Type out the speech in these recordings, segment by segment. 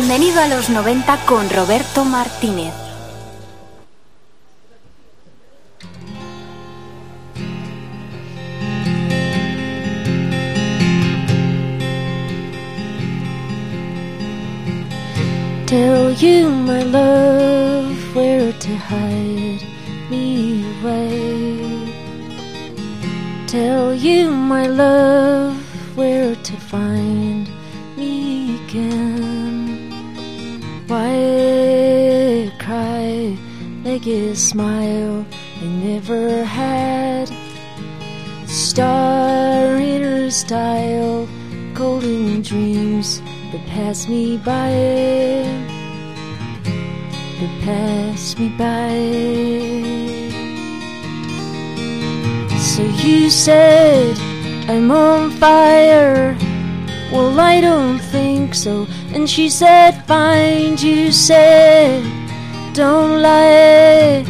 Bienvenido a los 90 con Roberto Martínez. Tell you my love where to hide me away. Tell you my love a smile I never had? Star in her style, golden dreams that pass me by, that pass me by. So you said I'm on fire. Well, I don't think so. And she said, Find you said, Don't lie.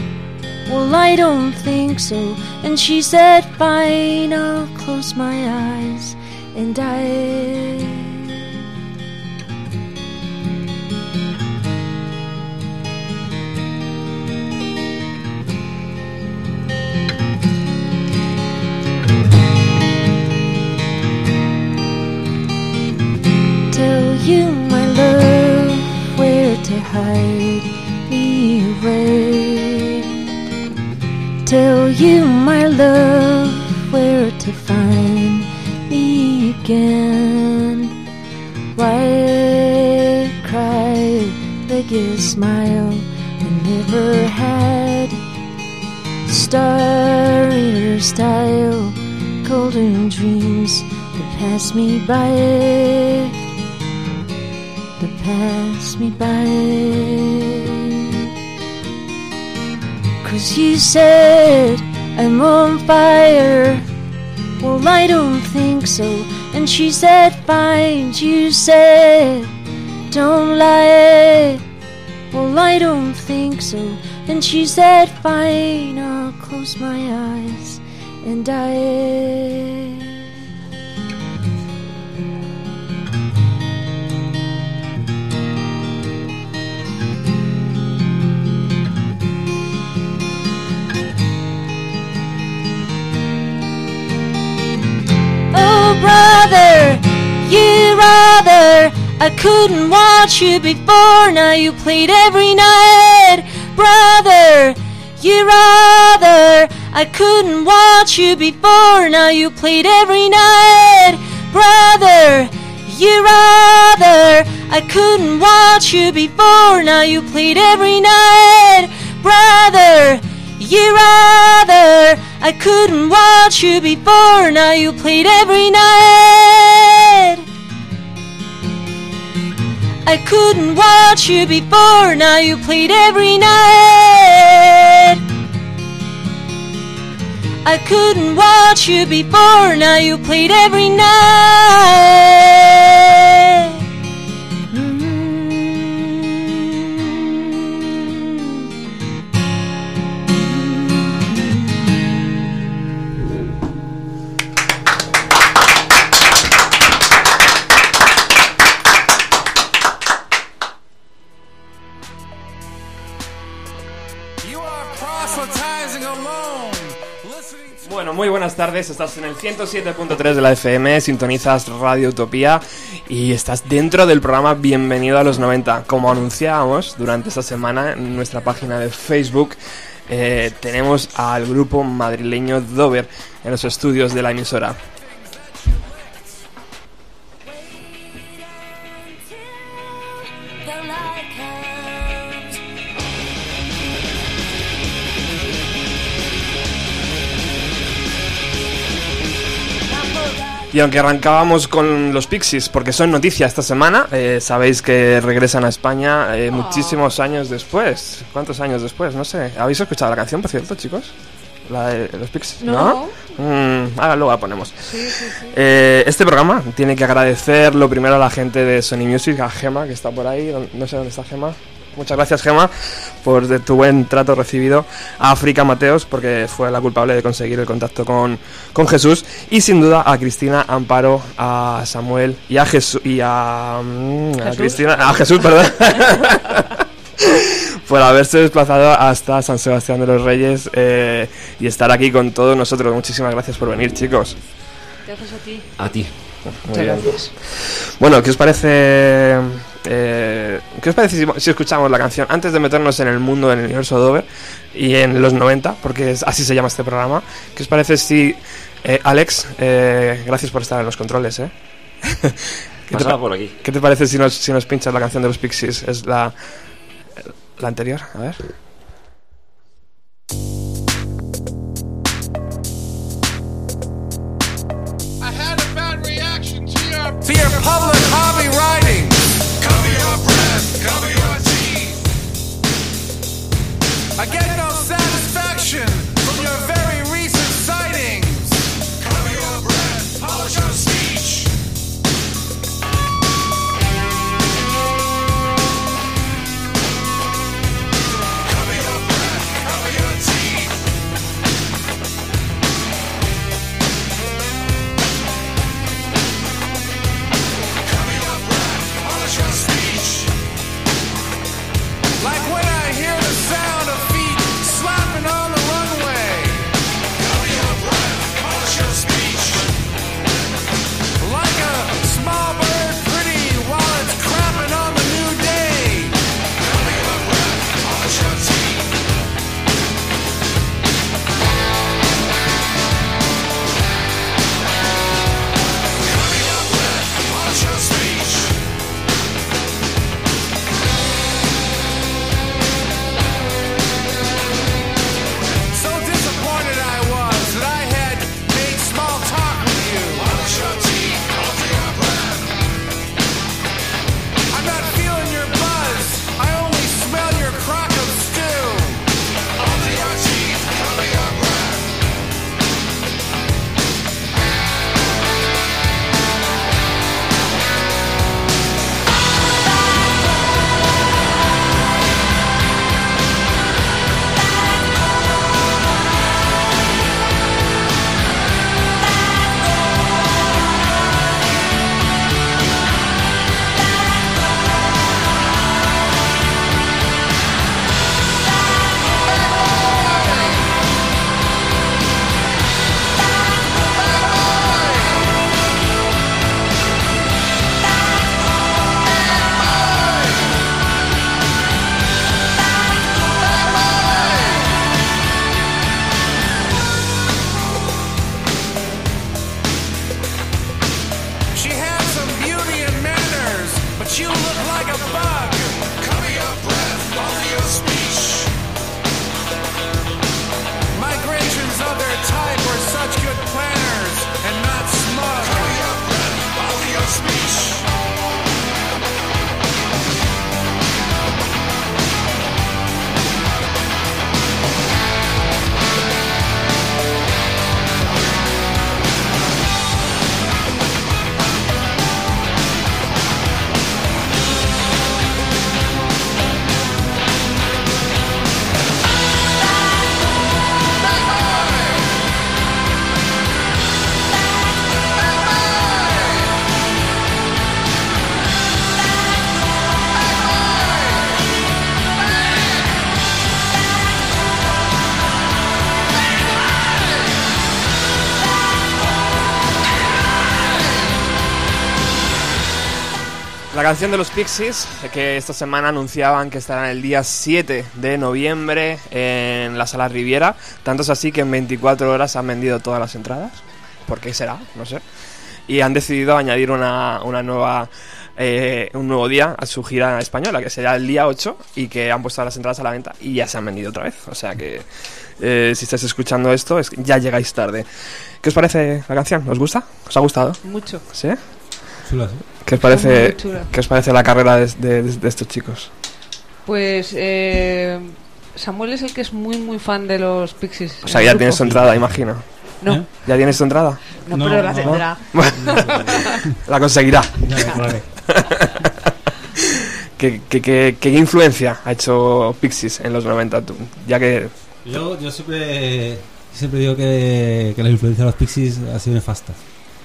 Well, I don't think so. And she said, Fine, I'll close my eyes and die. Tell you my love where to hide away. Tell you my love where to find me again. Why cry like a smile I never had? Star in her style, golden dreams that pass me by, that pass me by. Cause you said I'm on fire. Well, I don't think so. And she said, Fine, you said, Don't lie. Well, I don't think so. And she said, Fine, I'll close my eyes and die. Brother, you rather. I couldn't watch you before, now you played every night. Brother, you rather. I couldn't watch you before, now you played every night. Brother, you rather. I couldn't watch you before, now you played every night. Brother, you rather. I couldn't watch you before, now you played every night. I couldn't watch you before, now you played every night. I couldn't watch you before, now you played every night. Estás en el 107.3 de la FM, sintonizas Radio Utopía y estás dentro del programa Bienvenido a los 90. Como anunciábamos durante esta semana en nuestra página de Facebook, eh, tenemos al grupo madrileño Dover en los estudios de la emisora. Y aunque arrancábamos con los Pixies, porque son noticias esta semana, eh, sabéis que regresan a España eh, muchísimos años después. ¿Cuántos años después? No sé. ¿Habéis escuchado la canción, por cierto, chicos? La de los Pixies. No. Mm, ahora luego la ponemos. Eh, este programa tiene que agradecer lo primero a la gente de Sony Music, a Gema, que está por ahí. No sé dónde está Gema. Muchas gracias, Gema, por de tu buen trato recibido. A África Mateos, porque fue la culpable de conseguir el contacto con, con Jesús. Y sin duda a Cristina, Amparo, a Samuel y a Jesús. Y a, mm, a. Cristina. A Jesús, perdón. por haberse desplazado hasta San Sebastián de los Reyes eh, y estar aquí con todos nosotros. Muchísimas gracias por venir, chicos. Gracias a ti. A ti. Muy bien. Bueno, ¿qué os parece? Eh, ¿Qué os parece si, si escuchamos la canción antes de meternos en el mundo del universo Dover y en los 90, porque es- así se llama este programa? ¿Qué os parece si eh, Alex, eh, gracias por estar en los controles, ¿eh? ¿Qué, te, por aquí. qué te parece si nos, si nos pinchas la canción de los Pixies? Es la, la anterior, a ver. I had a bad reaction to your To your public hobby riding. I get no canción de los Pixies, que esta semana anunciaban que estarán el día 7 de noviembre en la Sala Riviera. Tanto es así que en 24 horas han vendido todas las entradas. ¿Por qué será? No sé. Y han decidido añadir una, una nueva, eh, un nuevo día a su gira española, que será el día 8, y que han puesto las entradas a la venta y ya se han vendido otra vez. O sea que eh, si estáis escuchando esto, es que ya llegáis tarde. ¿Qué os parece la canción? ¿Os gusta? ¿Os ha gustado? Mucho. ¿Sí? ¿Qué os parece. ¿qué os parece la carrera de, de- de estos chicos? Pues eh, Samuel es el que es muy, muy fan de los Pixies. O sea, ya grupo. tienes tu entrada, imagino. No, ¿Eh? ¿Ya tienes tu entrada? no, No, pero la no. tendrá. La conseguirá. ¿Qué, qué, qué- qué influencia ha hecho Pixies en los 90? tú? Ya que... Yo, yo siempre, siempre digo que, que la influencia de los Pixies ha sido nefasta.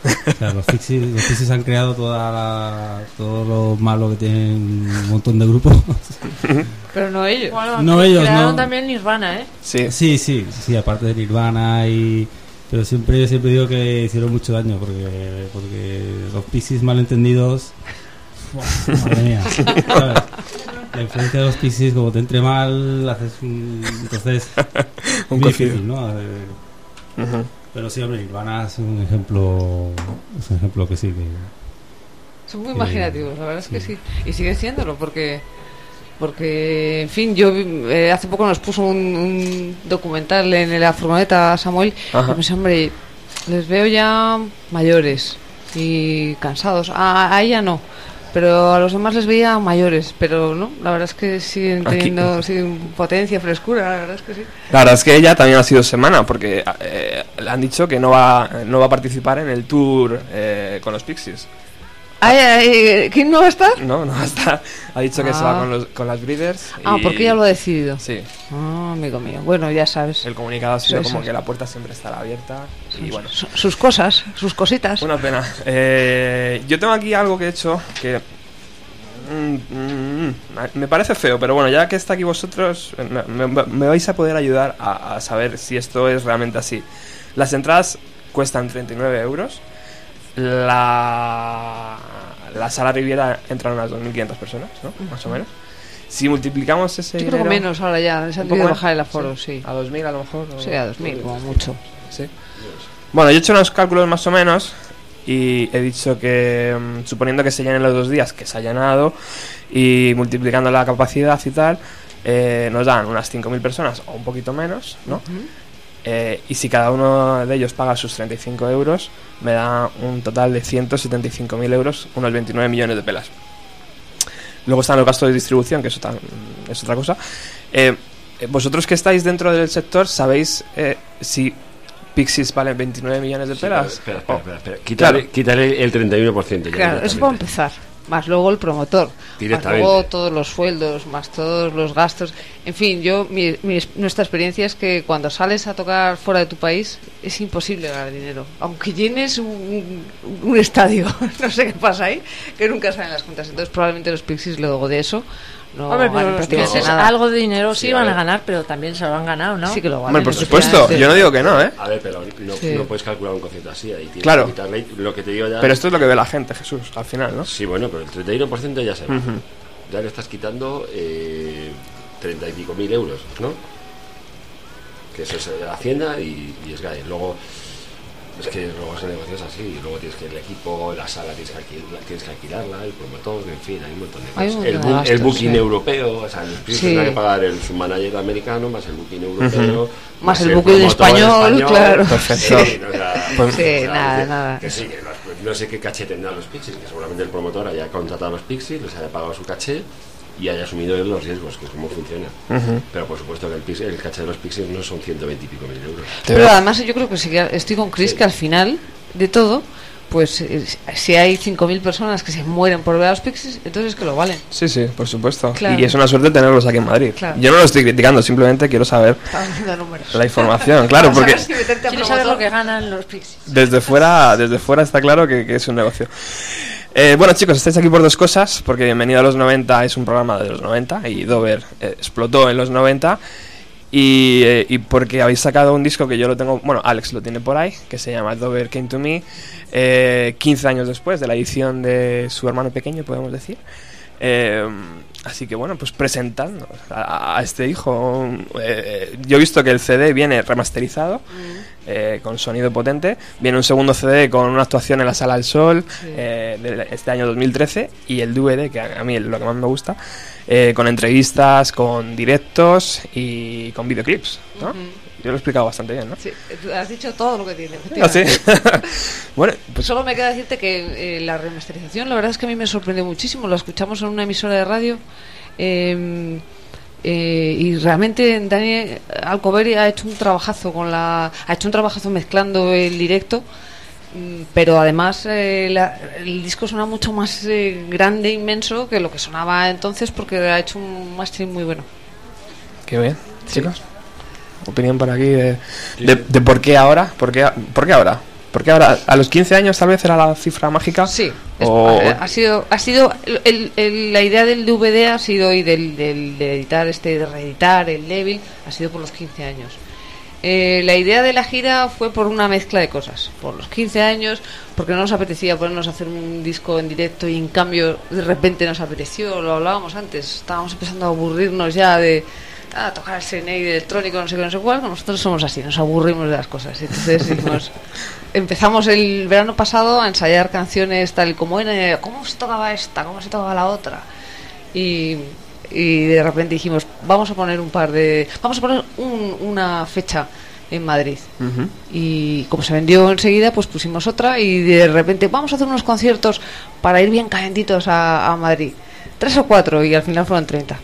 O sea, los Pixies, los Pixies han creado toda la- todo lo malo que tienen un montón de grupos. Pero no ellos. Bueno, No, ellos crearon no. también Nirvana, ¿eh? Sí. Sí, sí, sí, aparte de Nirvana y... Pero siempre, siempre digo que hicieron mucho daño porque, porque los Pixies malentendidos... ¡buah! Madre mía. ¿sabes? La influencia de los Pixies, como te entre mal, haces un... Entonces... Un difícil, ¿no? Eh, Ujú. Pero sí, hombre, Nirvana es un ejemplo... Es un ejemplo que sí, que... Son muy imaginativos, la verdad es que sí. Y siguen siéndolo porque, porque en fin, yo eh, hace poco nos puso un, un documental en la furgoneta Samuel Ajá. y pensé, hombre, les veo ya mayores y cansados. A, a ella no, pero a los demás les veía mayores, pero no, la verdad es que siguen teniendo siguen potencia, frescura, la verdad es que sí. La verdad es que ella también ha sido semana, porque eh, le han dicho que no va, no va a participar en el tour eh, con los Pixies. Ay, ay, ¿Quién no va a estar? No, no va a estar. Ha dicho que se va Ah. con, los, con las Breeders. Ah, y- porque ya lo ha decidido. Sí, Ah, amigo mío. Bueno, ya sabes. el comunicado ha sido Eso como que la puerta siempre estará abierta. Y bueno, Su- sus cosas, sus cositas. Una pena. Eh, yo tengo aquí algo que he hecho que mm, mm, mm, me parece feo, pero bueno, ya que está aquí vosotros, me, me- me vais a poder ayudar a, a saber si esto es realmente así. Las entradas cuestan 39 euros. La, la sala Riviera entran unas 2.500 personas, ¿no? Más o menos. Si multiplicamos ese Yo creo que menos ahora ya. Les han bajar el aforo, sí. A 2.000 a lo mejor. o- Sí, a 2.000, como mucho. Sí. Bueno, yo he hecho unos cálculos más o menos y he dicho que mm, suponiendo que se llenen los dos días, que se ha llenado, y multiplicando la capacidad y tal, eh, nos dan unas 5.000 personas o un poquito menos, ¿no? Eh, y si cada uno de ellos paga sus 35 euros, me da un total de 175.000 euros, unos 29 millones de pelas. Luego están los gastos de distribución, que eso es otra cosa. Eh, eh, vosotros que estáis dentro del sector, ¿sabéis eh, si Pixies vale 29 millones de Sí, pelas? espera, Oh, espera, espera, espera. Quítale, Claro. quítale el 31%. ya Claro, eso para directamente. empezar. Más luego el promotor. Más luego todos los sueldos, más todos los gastos. En fin, yo mi, mi- nuestra experiencia es que cuando sales a tocar fuera de tu país es imposible ganar dinero. Aunque llenes un, un estadio. no sé qué pasa ahí, que nunca salen las cuentas. Entonces probablemente los Pixies luego de eso no Hombre, pero los Pixies nada. algo de dinero sí, Sí, a van a ver. ganar, pero también se lo han ganado, ¿no? Sí que lo valen. Hombre, por supuesto, yo no digo que no, ¿eh? A ver, pero no, Sí. no puedes calcular un concepto así. Ahí tienes Claro. que quitarle lo que te digo ya. Pero esto es lo que ve la gente, Jesús, al final, ¿no? Sí, bueno, pero el 31% ya se va. Ujú. Ya le estás quitando eh, 30 y pico mil euros, ¿no? Que eso es eh, Hacienda y, y SGAE. Luego, es que luego ese negocio es así. Luego tienes que el equipo, la sala tienes que, alquil- tienes que alquilarla, el promotor, en fin, hay un montón de cosas. el, el booking sí. europeo, o sea, el Sí. tendrá que pagar el submanager americano, más el booking europeo, Más el booking español, claro. Perfecto. Sí, o sea, Pues- Sí, o sea, nada, que- nada. Que sí, que no sé qué caché tendrán los Pixies, que seguramente el promotor haya contratado a los Pixies, les haya pagado su caché y haya asumido él los riesgos, que es como funciona. Pero por supuesto que el, pix- el caché de los Pixies no son 120 y pico mil euros. Pero además yo creo que sí estoy con Chris que al final de todo, pues eh, si hay 5.000 personas que se mueren por ver a los Pixies, entonces es que lo valen. Sí, sí, por supuesto. Claro. Y es una suerte tenerlos aquí en Madrid. Claro. Yo no lo estoy criticando, simplemente quiero saber la información, claro, Para porque saber si Quiero saber lo que ganan los Pixies. desde fuera, desde fuera está claro que, que es un negocio. Eh, bueno chicos, estáis aquí por dos cosas, porque Bienvenido a los 90 es un programa de los 90 y Dover eh, explotó en los 90 Y, eh, y porque habéis sacado un disco que yo lo tengo, bueno, Alex lo tiene por ahí, que se llama Dover Came to Me, eh, 15 años después de la edición de su hermano pequeño, podemos decir. Eh, así que bueno, pues presentando a, a este hijo. eh, yo he visto que el CD viene remasterizado, eh, con sonido potente. Viene un segundo CD con una actuación en la Sala del Sol eh, de este año 2013. Y el DVD, que a, mí es lo que más me gusta, eh, con entrevistas, con directos y con videoclips. ¿no? Yo lo he explicado bastante bien, ¿no? Sí, has dicho todo lo que tiene. ¿Ah, sí? bueno, pues Solo me queda decirte que eh, la remasterización, la verdad es que a mí me sorprendió muchísimo. Lo escuchamos en una emisora de radio. eh, eh, y realmente Dani Alcoberi ha hecho un trabajazo con la ha hecho un trabajazo mezclando el directo mm, pero además eh, la- el disco suena mucho más eh, grande inmenso que lo que sonaba entonces porque ha hecho un mastering muy bueno Qué bien, chicos. Opinión por aquí de, de, de por qué ahora. ¿Por qué, por qué ahora? ¿Por qué ahora? ¿A los 15 años tal vez era la cifra mágica? Sí, es- O- ha, ha sido, ha sido el- el- la idea del DVD ha sido y del, del- de editar este, de reeditar el Devil ha sido por los 15 años. Eh, la idea de la gira fue por una mezcla de cosas, por los 15 años, porque no nos apetecía ponernos a hacer un disco en directo y en cambio de repente nos apeteció, lo hablábamos antes, estábamos empezando a aburrirnos ya de ah, tocar el Snake electrónico, no sé qué, no sé cuál, nosotros somos así, nos aburrimos de las cosas. Entonces dijimos, empezamos el verano pasado a ensayar canciones tal y como era, cómo se tocaba esta, cómo se tocaba la otra. Y, y de repente dijimos, vamos a poner un par de, vamos a poner un- una fecha en Madrid. Y como se vendió enseguida, pues pusimos otra y de repente vamos a hacer unos conciertos para ir bien calentitos a, a Madrid. Tres o cuatro y al final fueron 30.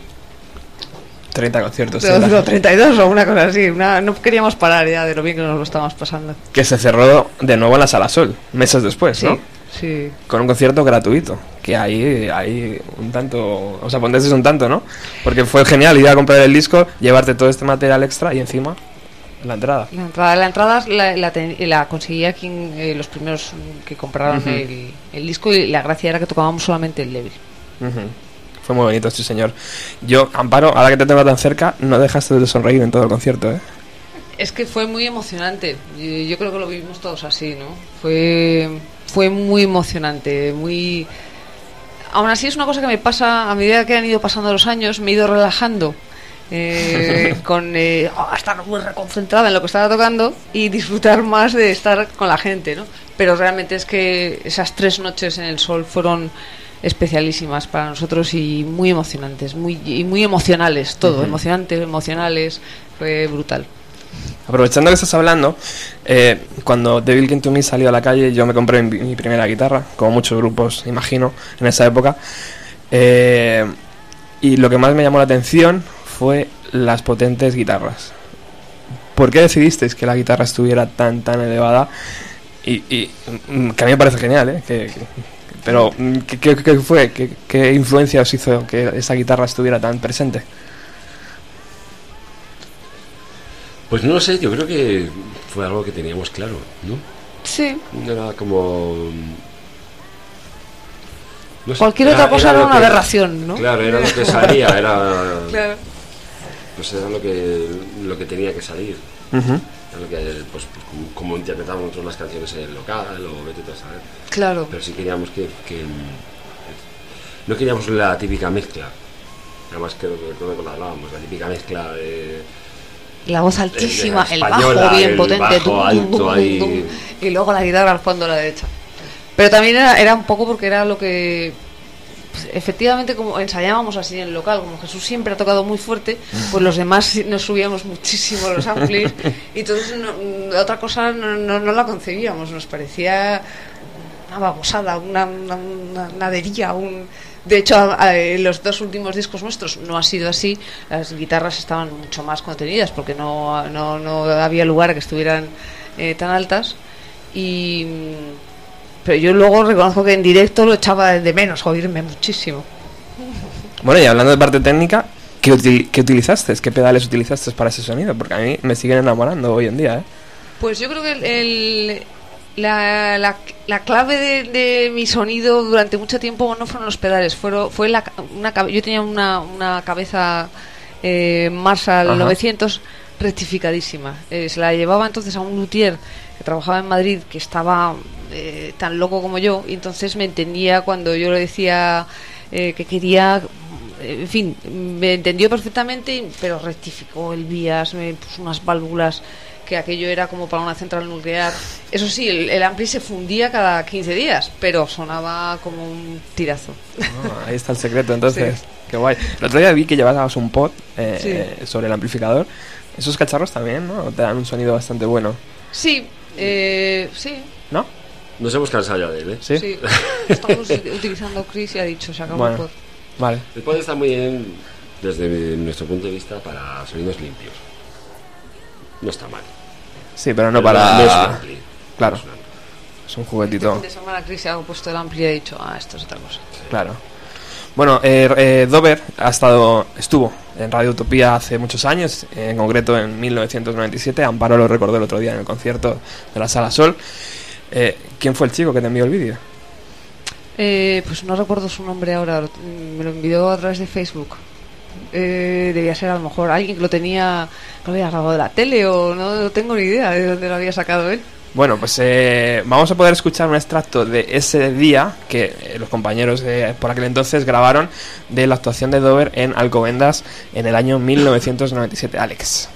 30 conciertos. Pero, sí, digo, 32 o una cosa así. una- no queríamos parar ya de lo bien que nos lo estábamos pasando. Que se cerró de nuevo en la Sala Sol, meses después, Sí, ¿no? sí. Con un concierto gratuito. Que ahí, ahí un tanto. O sea, ponte un tanto, ¿no? Porque fue genial ir a comprar el disco, llevarte todo este material extra y encima la entrada. La entrada, la entrada la, la, ten- la conseguía quien, eh, los primeros que compraron Ujú. el, el disco y la gracia era que tocábamos solamente el Devil. Ujú. Fue muy bonito, sí, señor. Yo, Amparo, ahora que te tengo tan cerca, no dejaste de sonreír en todo el concierto, ¿eh? Es que fue muy emocionante. Yo, creo que lo vivimos todos así, ¿no? Fue, fue muy emocionante, muy... Aún así es una cosa que me pasa a medida que han ido pasando los años, me he ido relajando. eh, con eh, oh, estar muy reconcentrada en lo que estaba tocando y disfrutar más de estar con la gente, ¿no? Pero realmente es que esas tres noches en el sol fueron especialísimas para nosotros y muy emocionantes, muy y muy emocionales, todo, Ujú. emocionantes, emocionales, fue brutal. Aprovechando que estás hablando, eh, cuando Devil Came to Me salió a la calle, yo me compré mi, mi primera guitarra, como muchos grupos, imagino, en esa época. Eh, y lo que más me llamó la atención fue las potentes guitarras. ¿Por qué decidisteis que la guitarra estuviera tan, tan elevada? Y, y, mm, que a mí me parece genial, ¿eh? Que- que- pero, mm, ¿qué, qué- qué fue? ¿Qué, ¿Qué influencia os hizo que esa guitarra estuviera tan presente? Pues no lo sé, yo creo que fue algo que teníamos claro, ¿no? Sí. Era como... no sé, Cualquier otra cosa era una que- aberración, ¿no? Claro, era lo que salía, era... Claro. Pues era lo que, lo que tenía que salir. Lo que, pues, como, interpretábamos nosotros las canciones en el local o vete tú a saber. Claro. Pero sí queríamos que, que, no queríamos la típica mezcla. Además que recuerdo cuando hablábamos, la típica mezcla de... La voz altísima, de el bajo bien el potente, bajo tum, alto tum, ahí. tum, y luego la guitarra al fondo a la derecha. Pero también era, era un poco porque era lo que pues, efectivamente como ensayábamos así en el local, como Jesús siempre ha tocado muy fuerte, pues los demás nos subíamos muchísimo los amplis y entonces no- otra cosa no, no, no la concebíamos, nos parecía una babosada, una, una, una nadería, un... De hecho, a- a- en los dos últimos discos nuestros no ha sido así. Las guitarras estaban mucho más contenidas porque no, no, no había lugar a que estuvieran eh, tan altas. Y, mm, pero yo luego reconozco que en directo lo echaba de menos, oírme muchísimo. Bueno, y hablando de parte técnica, ¿qué, util- qué utilizaste? ¿Qué pedales utilizaste para ese sonido? Porque a mí me siguen enamorando hoy en día, ¿eh? Pues yo creo que el, el- la, la- la clave de, de mi sonido durante mucho tiempo no fueron los pedales, fueron, fue la, una, cabe- yo tenía una, una cabeza eh, Marshall Ajá. 900 rectificadísima. Eh, se la llevaba entonces a un luthier que trabajaba en Madrid que estaba eh, tan loco como yo y entonces me entendía cuando yo le decía eh, que quería en fin, me entendió perfectamente, pero rectificó el vías, me puso unas válvulas que aquello era como para una central nuclear. Eso sí, el, el ampli se fundía cada 15 días, pero sonaba como un tirazo. Ah, ahí está el secreto, entonces. Qué guay. El otro día vi que llevabas un pod eh, sobre el amplificador. Esos cacharros también, ¿no? Te dan un sonido bastante bueno, Sí, eh, sí, ¿no? Nos hemos cansado ya de él, ¿eh? Sí. sí. Estamos utilizando Chris y ha dicho, se acabó Bueno. el pod. Vale. El pod está muy bien desde nuestro punto de vista para sonidos limpios. No está mal. Sí, pero no Pero para. no es un ampli. Claro. No es un ampli. Es un Este juguetito. fin de semana Chris se ha puesto el ampli y ha dicho, ah, esto es otra cosa. Claro. Bueno, eh, eh, Dover ha estado, estuvo en Radio Utopía hace muchos años, en concreto en 1997. Amparo lo recordó el otro día en el concierto de la Sala Sol. Eh, ¿Quién fue el chico que te envió el vídeo? Eh, pues no recuerdo su nombre ahora, me lo envió a través de Facebook. Eh, debía ser a lo mejor alguien que lo tenía, que lo había grabado de la tele o no, no tengo ni idea de dónde lo había sacado él. Bueno, pues eh, vamos a poder escuchar un extracto de ese día que eh, los compañeros de, por aquel entonces grabaron de la actuación de Dover en Alcobendas en el año 1997. Alex.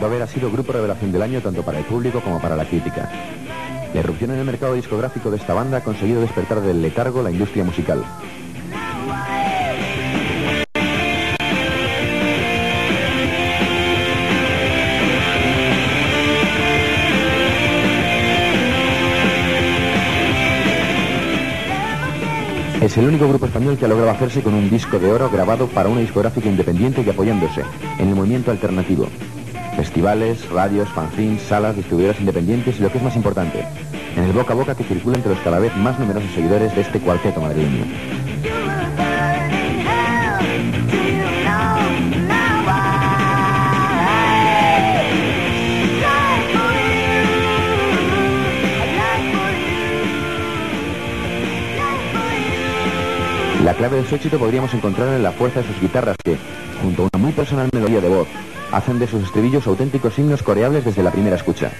Yes, Dover ha sido grupo revelación del año tanto para el público como para la crítica. La irrupción en el mercado discográfico de esta banda ha conseguido despertar del letargo la industria musical. Es el único grupo español que ha logrado hacerse con un disco de oro grabado para una discográfica independiente y apoyándose en el movimiento alternativo. Festivales, radios, fanzines, salas, distribuidoras independientes y lo que es más importante, en el boca a boca que circula entre los cada vez más numerosos seguidores de este cuarteto madrileño. La clave de su éxito podríamos encontrarla en la fuerza de sus guitarras que, junto a una muy personal melodía de voz, hacen de sus estribillos auténticos himnos coreables desde la primera escucha.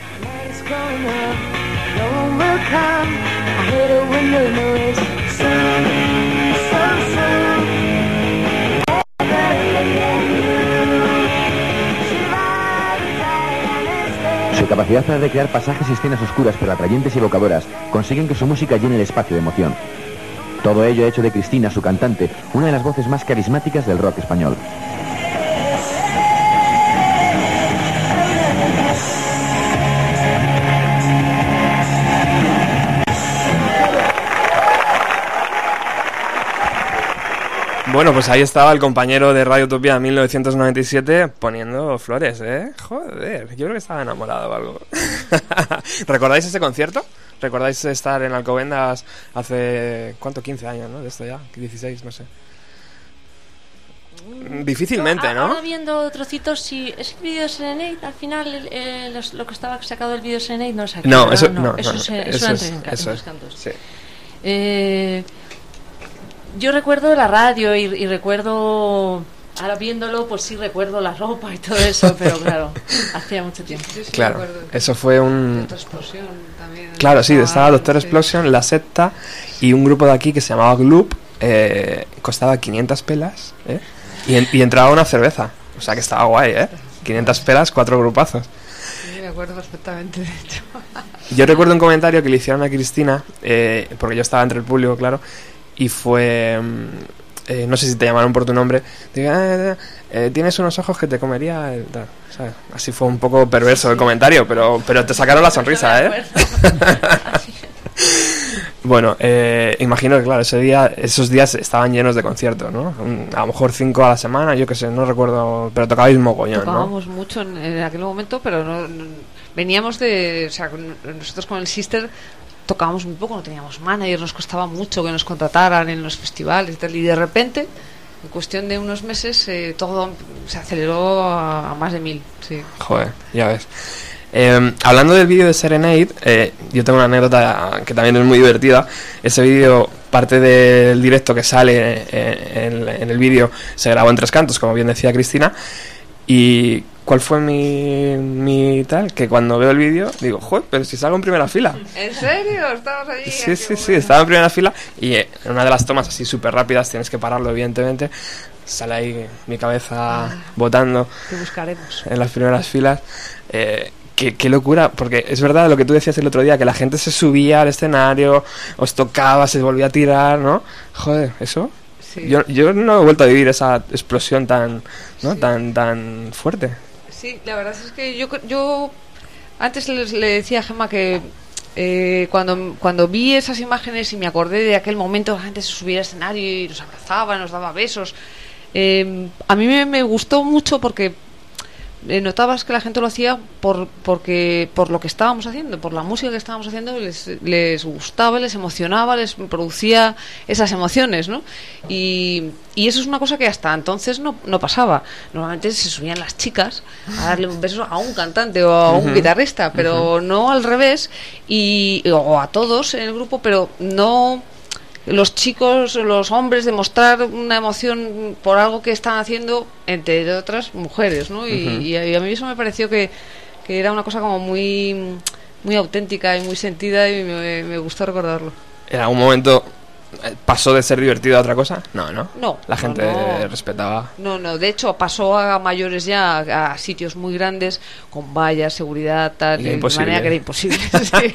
Su capacidad para recrear pasajes y escenas oscuras pero atrayentes y evocadoras consiguen que su música llene el espacio de emoción. Todo ello ha hecho de Cristina, su cantante, una de las voces más carismáticas del rock español. Bueno, pues ahí estaba el compañero de Radio Utopía de 1997 poniendo flores, ¿eh? Joder, yo creo que estaba enamorado o algo. ¿Recordáis ese concierto? ¿Recordáis estar en Alcobendas hace, ¿cuánto? 15 años, ¿no? De esto ya, 16, no sé. Difícilmente, Yo, a- ¿no? Ahora viendo trocitos, si es el vídeo de Serenade, al final eh, los- lo que estaba sacado del vídeo de Serenade no es aquí. No, eso no, eso, no, es, no, eso eso es, en en cantos. Sí. Eh, yo recuerdo la radio y, y recuerdo. Ahora viéndolo, pues sí recuerdo la ropa y todo eso, pero claro, hacía mucho tiempo. Sí, Claro, eso fue un... Explosión también. Claro, sí, estaba Doctor sí. Explosion, La Secta y un grupo de aquí que se llamaba Gloop, eh, costaba 500 pelas, ¿eh? Y, en- y entraba una cerveza, o sea que estaba guay, ¿eh? 500 pelas, cuatro grupazos. Sí, me acuerdo perfectamente, de hecho. Yo recuerdo un comentario que le hicieron a Cristina, eh, porque yo estaba entre el público, claro, y fue. mm, eh, no sé si te llamaron por tu nombre. digo, "Ah, eh, tienes unos ojos que te comería. el tal", ¿sabes? Así fue un poco perverso el comentario, pero, pero te sacaron la sonrisa, ¿eh? Bueno, eh, imagino que claro, ese día, esos días estaban llenos de conciertos, ¿no? Un- A lo mejor cinco a la semana, yo qué sé, no recuerdo, pero tocabais mogollón, ¿no? Tocábamos mucho en, en aquel momento, pero no, no- veníamos de. O sea, con- nosotros con el Sister tocábamos muy poco, no teníamos manager, nos costaba mucho que nos contrataran en los festivales y tal, y de repente, en cuestión de unos meses, eh, todo se aceleró a, más de mil. Sí. Joder, ya ves. Eh, hablando del vídeo de Serenade, eh, yo tengo una anécdota que también es muy divertida. Ese vídeo, parte del directo que sale eh, en el vídeo, se grabó en tres cantos, como bien decía Cristina. Y ¿cuál fue mi, mi tal? Que cuando veo el vídeo digo, joder, pero si salgo en primera fila. ¿En serio? ¿Estabas allí? Sí, sí, sí, estaba en primera fila y eh, en una de las tomas así súper rápidas, tienes que pararlo evidentemente, sale ahí mi cabeza botando Te buscaremos. en las primeras filas. Eh, qué, qué locura, porque es verdad lo que tú decías el otro día, que la gente se subía al escenario, os tocaba, se volvía a tirar, ¿no? Joder, eso. Sí. Yo, yo no he vuelto a vivir esa explosión tan, ¿no? tan, tan fuerte. Sí, la verdad es que yo, yo antes le, decía a Gemma que eh, cuando, cuando vi esas imágenes y me acordé de aquel momento, la gente se subía al escenario y nos abrazaba, nos daba besos. eh, a mí me, me gustó mucho porque notabas que la gente lo hacía por, porque, por lo que estábamos haciendo, por la música que estábamos haciendo, les, les gustaba, les emocionaba, les producía esas emociones, ¿no? Y, y eso es una cosa que hasta entonces no, no pasaba. Normalmente se subían las chicas a darle un beso a un cantante o a un guitarrista, pero no al revés, y, o a todos en el grupo, pero no los chicos, los hombres, demostrar una emoción por algo que están haciendo, entre otras mujeres, ¿no? Y, a, y a mí eso me pareció que, que era una cosa como muy, muy auténtica y muy sentida y me, me gustó recordarlo. ¿En algún momento pasó de ser divertido a otra cosa? No, ¿no? No, La gente no. respetaba. No, no, de hecho pasó a mayores ya, a, a sitios muy grandes, con vallas, seguridad, tal, de imposible. manera que era imposible. sí.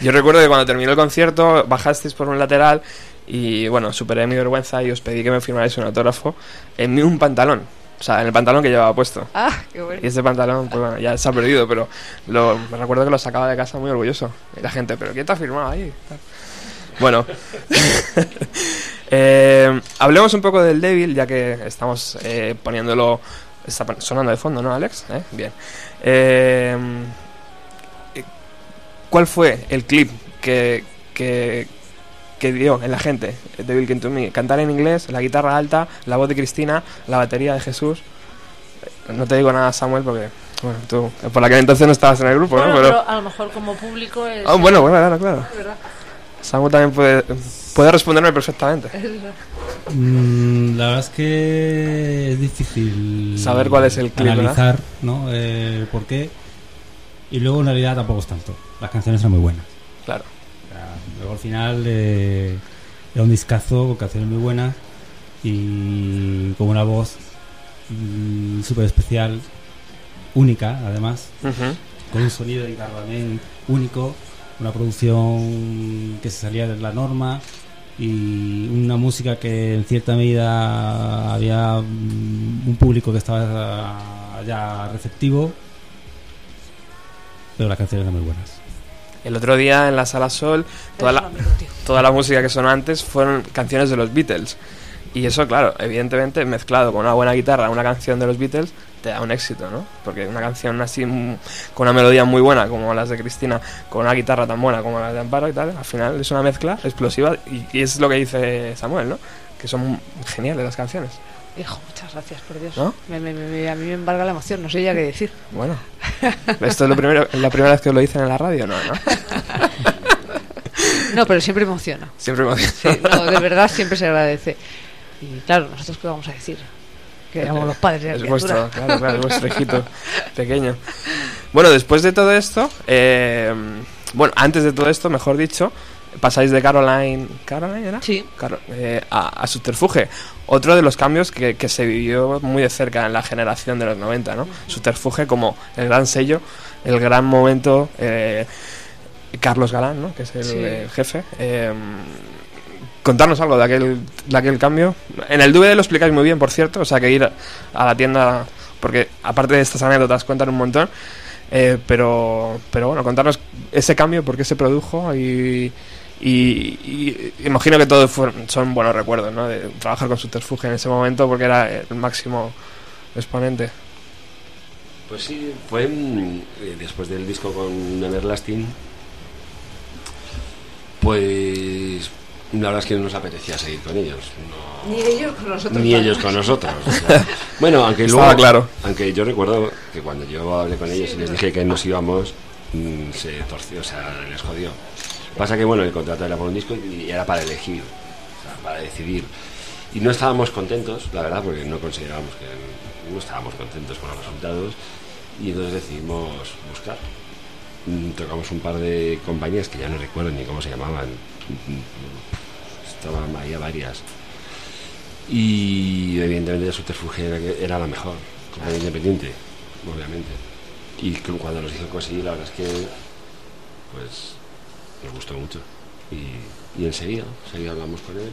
Yo recuerdo que cuando terminó el concierto bajasteis por un lateral y bueno, superé mi vergüenza y os pedí que me firmarais un autógrafo en mi- un pantalón. O sea, en el pantalón que llevaba puesto. Ah, qué bueno. Y ese pantalón, pues bueno, ya se ha perdido, pero lo, me recuerdo que lo sacaba de casa muy orgulloso. Y la gente, ¿pero quién te ha firmado ahí? Bueno, Eh, hablemos un poco del débil, ya que estamos eh, poniéndolo. Está sonando de fondo, ¿no, Alex? ¿Eh? Bien. Eh, ¿Cuál fue el clip que, que, que dio en la gente, Devil Came to Me? Cantar en inglés, la guitarra alta, la voz de Cristina, la batería de Jesús. No te digo nada, Samuel, porque bueno, tú por aquel entonces no estabas en el grupo, Bueno, ¿no? pero a lo mejor como público es... Ah, bueno, bueno, claro, claro. Es verdad. Samuel también puede, puede responderme perfectamente. Mm, la verdad es que es difícil Saber cuál es el clip, ¿verdad? analizar ¿no? eh, por qué. Y luego en realidad tampoco es tanto. Las canciones son muy buenas. Claro. Luego al final eh, era un discazo con canciones muy buenas y con una voz mm, súper especial, única además, con un sonido de guitarra también único, una producción que se salía de la norma y una música que en cierta medida había mm, un público que estaba ya receptivo, pero las canciones eran muy buenas. El otro día en la Sala Sol, toda la, toda la música que sonó antes fueron canciones de los Beatles. Y eso, claro, evidentemente mezclado con una buena guitarra, una canción de los Beatles, te da un éxito, ¿no? Porque una canción así, mm, con una melodía muy buena como las de Cristina, con una guitarra tan buena como la de Amparo y tal, al final es una mezcla explosiva y, y es lo que dice Samuel, ¿no? Que son geniales las canciones. Hijo, muchas gracias, por Dios. ¿No? Me- me- me- a mí me embarga la emoción, no sé ya qué decir. Bueno, esto es lo primero, la primera vez que lo dicen en la radio, ¿no? ¿no? No, pero siempre emociona. Siempre me Sí, no, de verdad siempre se agradece. Y claro, nosotros qué vamos a decir. Que éramos los padres de la Es criatura. vuestro, claro, claro, es vuestro hijito pequeño. Bueno, después de todo esto, eh, bueno, antes de todo esto, mejor dicho, pasáis de Caroline, ¿Caroline era? Sí. Caro- eh, a, a Subterfuge. Otro de los cambios que, que se vivió muy de cerca en la generación de los 90, ¿no? Subterfuge como el gran sello, el gran momento. eh, Carlos Galán, ¿no? Que es el, Sí. jefe. eh, contarnos algo de aquel, de aquel cambio. En el DVD lo explicáis muy bien, por cierto. O sea, que ir a, la tienda, porque aparte de estas anécdotas cuentan un montón. eh, pero, pero bueno, contarnos ese cambio, por qué se produjo y, imagino que todos son buenos recuerdos, ¿no? De trabajar con Subterfuge en ese momento porque era el máximo exponente. Pues sí, fue eh, después del disco con Everlasting, pues la verdad es que no nos apetecía seguir con ellos. no- Ni ellos con nosotros. ni ellos con nosotros. o sea. bueno, aunque Estaba luego, claro. aunque yo recuerdo que cuando yo hablé con ellos y les dije que nos íbamos, mm, se torció, o sea, les jodió. Pasa que bueno, el contrato era por un disco y era para elegir, o sea, para decidir. Y no estábamos contentos, la verdad, porque no considerábamos que no estábamos contentos con los resultados y entonces decidimos buscar. Mm, Tocamos un par de compañías que ya no recuerdo ni cómo se llamaban. Estaban ahí varias. Y evidentemente la subterfuge era, la mejor, compañía independiente, obviamente. Y cuando nos hizo conseguir, la verdad es que pues nos gustó mucho. Y, y enseguida, enseguida hablamos con él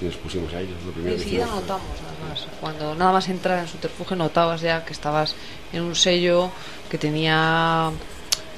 y, nos pusimos a ellos. Lo primero Enseguida notamos, además. Cuando nada más entrar en Subterfuge notabas ya que estabas en un sello que tenía.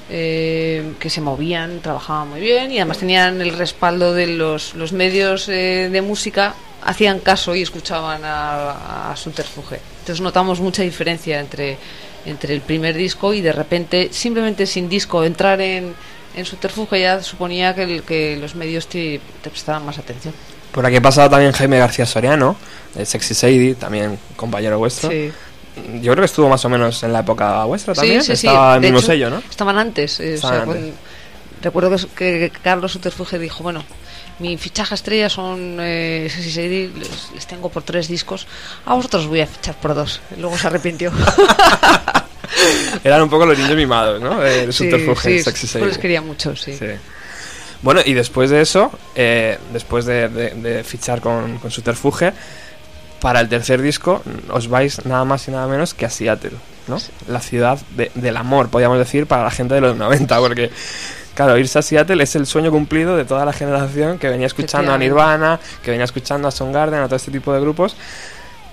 Eh, que se movían, trabajaban muy bien y además tenían el respaldo de los, los medios eh, de música, hacían caso y escuchaban a, a Subterfuge. Entonces notamos mucha diferencia entre, entre el primer disco y de repente, simplemente sin disco, entrar en, en Subterfuge ya suponía que, el- que los medios te, te prestaban más atención. Por aquí ha pasado también Jaime García Soriano, de Sexy Sadie, también compañero vuestro. Sí. Yo creo que estuvo más o menos en la época vuestra también. Sí, sí, sí. Estaba en De el mismo hecho, sello, ¿no? Estaban antes. eh, o Estaban sea, antes. cuando- recuerdo que, que Carlos Suterfuge dijo, bueno, mi fichaje estrella son eh, les, les tengo por tres discos, a vosotros voy a fichar por dos. Luego se arrepintió. Eran un poco los niños mimados, ¿no? De, de Sí, Subterfuge, sí, Sexy les quería mucho, sí. Sí. Bueno, y después de eso, eh, después de, de- de fichar con, con Subterfuge, para el tercer disco os vais nada más y nada menos que a Seattle, ¿no? La ciudad de- del amor, podríamos decir, para la gente de los 90, porque, claro, irse a Seattle es el sueño cumplido de toda la generación que venía escuchando a. Nirvana, que venía escuchando a Soundgarden, a todo este tipo de grupos.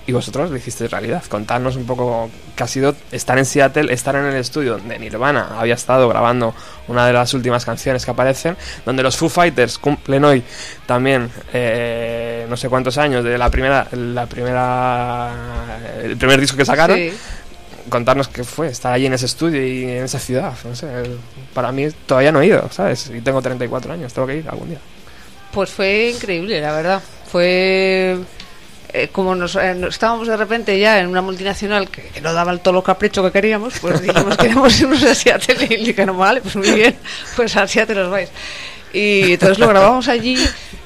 Y vosotros lo hicisteis realidad. Contarnos un poco qué ha sido estar en Seattle, estar en el estudio donde Nirvana había estado grabando una de las últimas canciones que aparecen, donde los Foo Fighters cumplen hoy también eh, no sé cuántos años de la primera, la primera, el primer disco que sacaron. Sí. Contarnos qué fue estar allí en ese estudio y en esa ciudad. No sé, para mí todavía no he ido, ¿sabes? Y tengo 34 años, tengo que ir algún día. Pues fue increíble, la verdad. Fue eh, como nos, eh, estábamos de repente ya en una multinacional que, que no daba el todo lo capricho que queríamos, pues dijimos que queremos irnos a Seattle y dijeron, vale, pues muy bien, pues a Seattle os vais. Y entonces lo grabamos allí.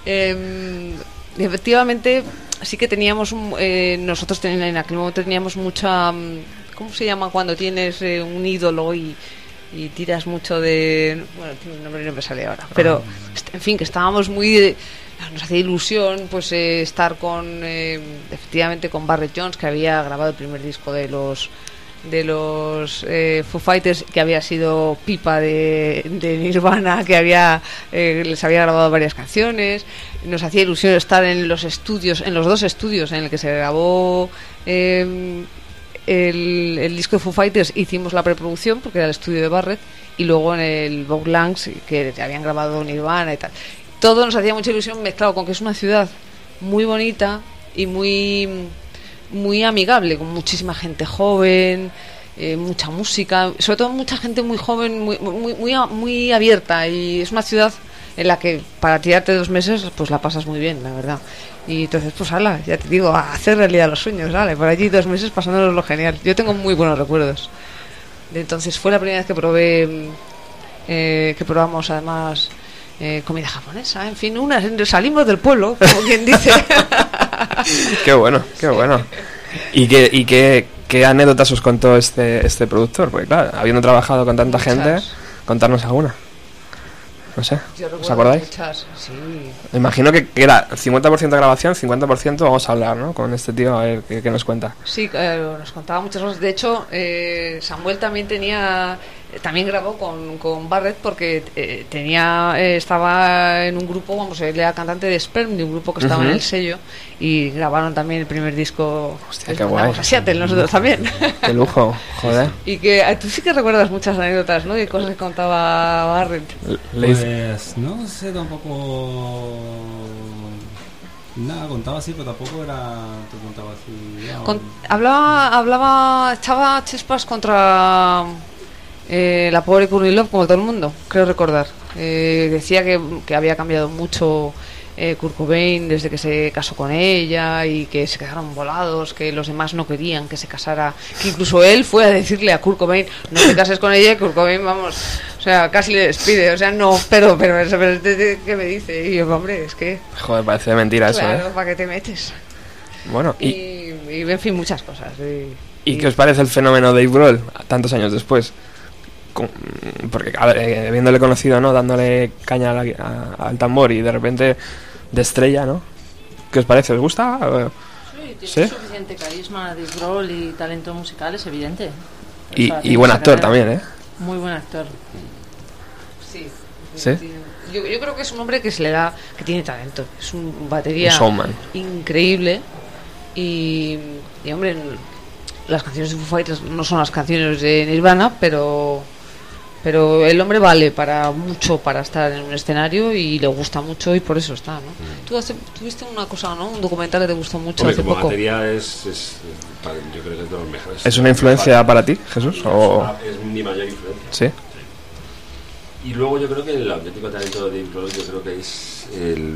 eh, y efectivamente, sí que teníamos, un- eh, nosotros ten- en aquel momento teníamos mucha, mm, ¿cómo se llama cuando tienes eh, un ídolo y, y tiras mucho de, bueno, tiene un nombre no me sale ahora, pero est- en fin, que estábamos muy, nos hacía ilusión pues eh, estar con, eh, efectivamente con Barrett Jones que había grabado el primer disco de los de los eh, Foo Fighters que había sido pipa de, de Nirvana que había eh, les había grabado varias canciones. Nos hacía ilusión estar en los estudios en los dos estudios en el que se grabó eh, el, el disco de Foo Fighters. Hicimos la preproducción porque era el estudio de Barrett y luego en el Vogue Lounge que habían grabado Nirvana y tal todo nos hacía mucha ilusión mezclado con que es una ciudad muy bonita y muy muy amigable con muchísima gente joven eh, mucha música sobre todo mucha gente muy joven muy, muy muy muy abierta. Y es una ciudad en la que para tirarte dos meses pues la pasas muy bien la verdad. Y entonces pues ala ya te digo a hacer realidad los sueños vale por allí dos meses pasándonos lo genial. Yo tengo muy buenos recuerdos. Entonces fue la primera vez que probé mm, eh, que probamos además eh, comida japonesa en fin una salimos del pueblo como quien dice Qué bueno, qué bueno. ¿Y qué, y qué, qué anécdotas os contó este, este productor? Porque claro, habiendo trabajado con tanta Muchas. gente, contarnos alguna. No sé, Yo ¿os acordáis? muchas, sí. Me imagino que, que era 50% grabación, 50% vamos a hablar, ¿no? Con este tío, a ver qué, qué nos cuenta. Sí, eh, nos contaba muchas cosas. De hecho, eh, Samuel también tenía, también grabó con, con Barrett porque eh, tenía, eh, estaba en un grupo, vamos, él era cantante de Sperm, de un grupo que estaba en el sello y grabaron también el primer disco. Hostia, qué guay. a Seattle, nosotros también. Qué lujo, joder. y que eh, tú sí que recuerdas muchas anécdotas, ¿no? De cosas que contaba Barrett. Pues no sé tampoco. Nada, contaba así, pero tampoco era. Te contaba así. Con- hablaba, hablaba, echaba chispas contra eh, la pobre Love como todo el mundo, creo recordar. Eh, decía que, que había cambiado mucho eh, Kurt Cobain desde que se casó con ella y que se quedaron volados, que los demás no querían que se casara, que incluso él fue a decirle a Kurt Cobain, no te cases con ella, y Kurt Cobain, vamos, o sea, casi le despide, o sea, no, pero, pero, pero, pero, ¿qué ¿qué me dice? Y yo, hombre, es que, Joder, parece mentira eso, ¿eh? ¿para qué te metes? Bueno, y, Y, y, en fin, muchas cosas. y- ¿y qué os parece el fenómeno de Dave Grohl tantos años después? Con- porque, a ver, eh, habiéndole conocido, ¿no? Dándole caña a la- a- al tambor y de repente de estrella, ¿no? ¿Qué os parece? ¿Os gusta? Sí, tiene ¿Sí? suficiente carisma, Dave Grohl y talento musical, es evidente. O Y, sea, y tiene buen actor carrera. también, ¿eh? Muy buen actor. Sí. Yo, yo creo que es un hombre que se le da, que tiene talento. Es un batería Un showman. increíble. Y, y, hombre, las canciones de Foo Fighters no son las canciones de Nirvana, pero pero el hombre vale para mucho para estar en un escenario y le gusta mucho y por eso está, ¿no? Tú hace- tuviste una cosa, ¿no? Un documental que te gustó mucho Hombre, hace como poco. batería es, es- para- yo creo que es de los mejores. ¿Es una influencia para ti, Jesús? O... Es mi mayor influencia. Sí. Y luego yo creo que el auténtico talento de Dave Grohl yo creo que es el,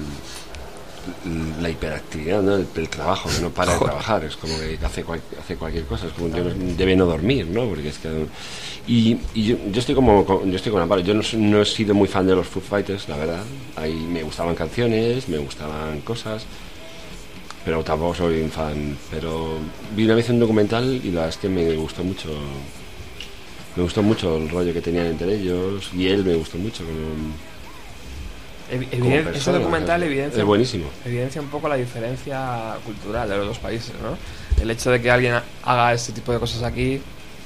la hiperactividad, ¿no? el, el trabajo, que no para de trabajar, es como que hace, cual- hace cualquier cosa, es como que debe no dormir, ¿no? Porque es que, y y yo, yo estoy como yo estoy con Amparo, yo no, no he sido muy fan de los Foo Fighters, la verdad, ahí me gustaban canciones, me gustaban cosas, pero tampoco soy un fan, pero vi una vez un documental y la verdad es que me gustó mucho me gustó mucho el rollo que tenían entre ellos y él me gustó mucho como, Evi- como eviden- ese persona, documental es- evidencia, es buenísimo evidencia un poco la diferencia cultural de los dos países, ¿no? El hecho de que alguien ha- haga este tipo de cosas aquí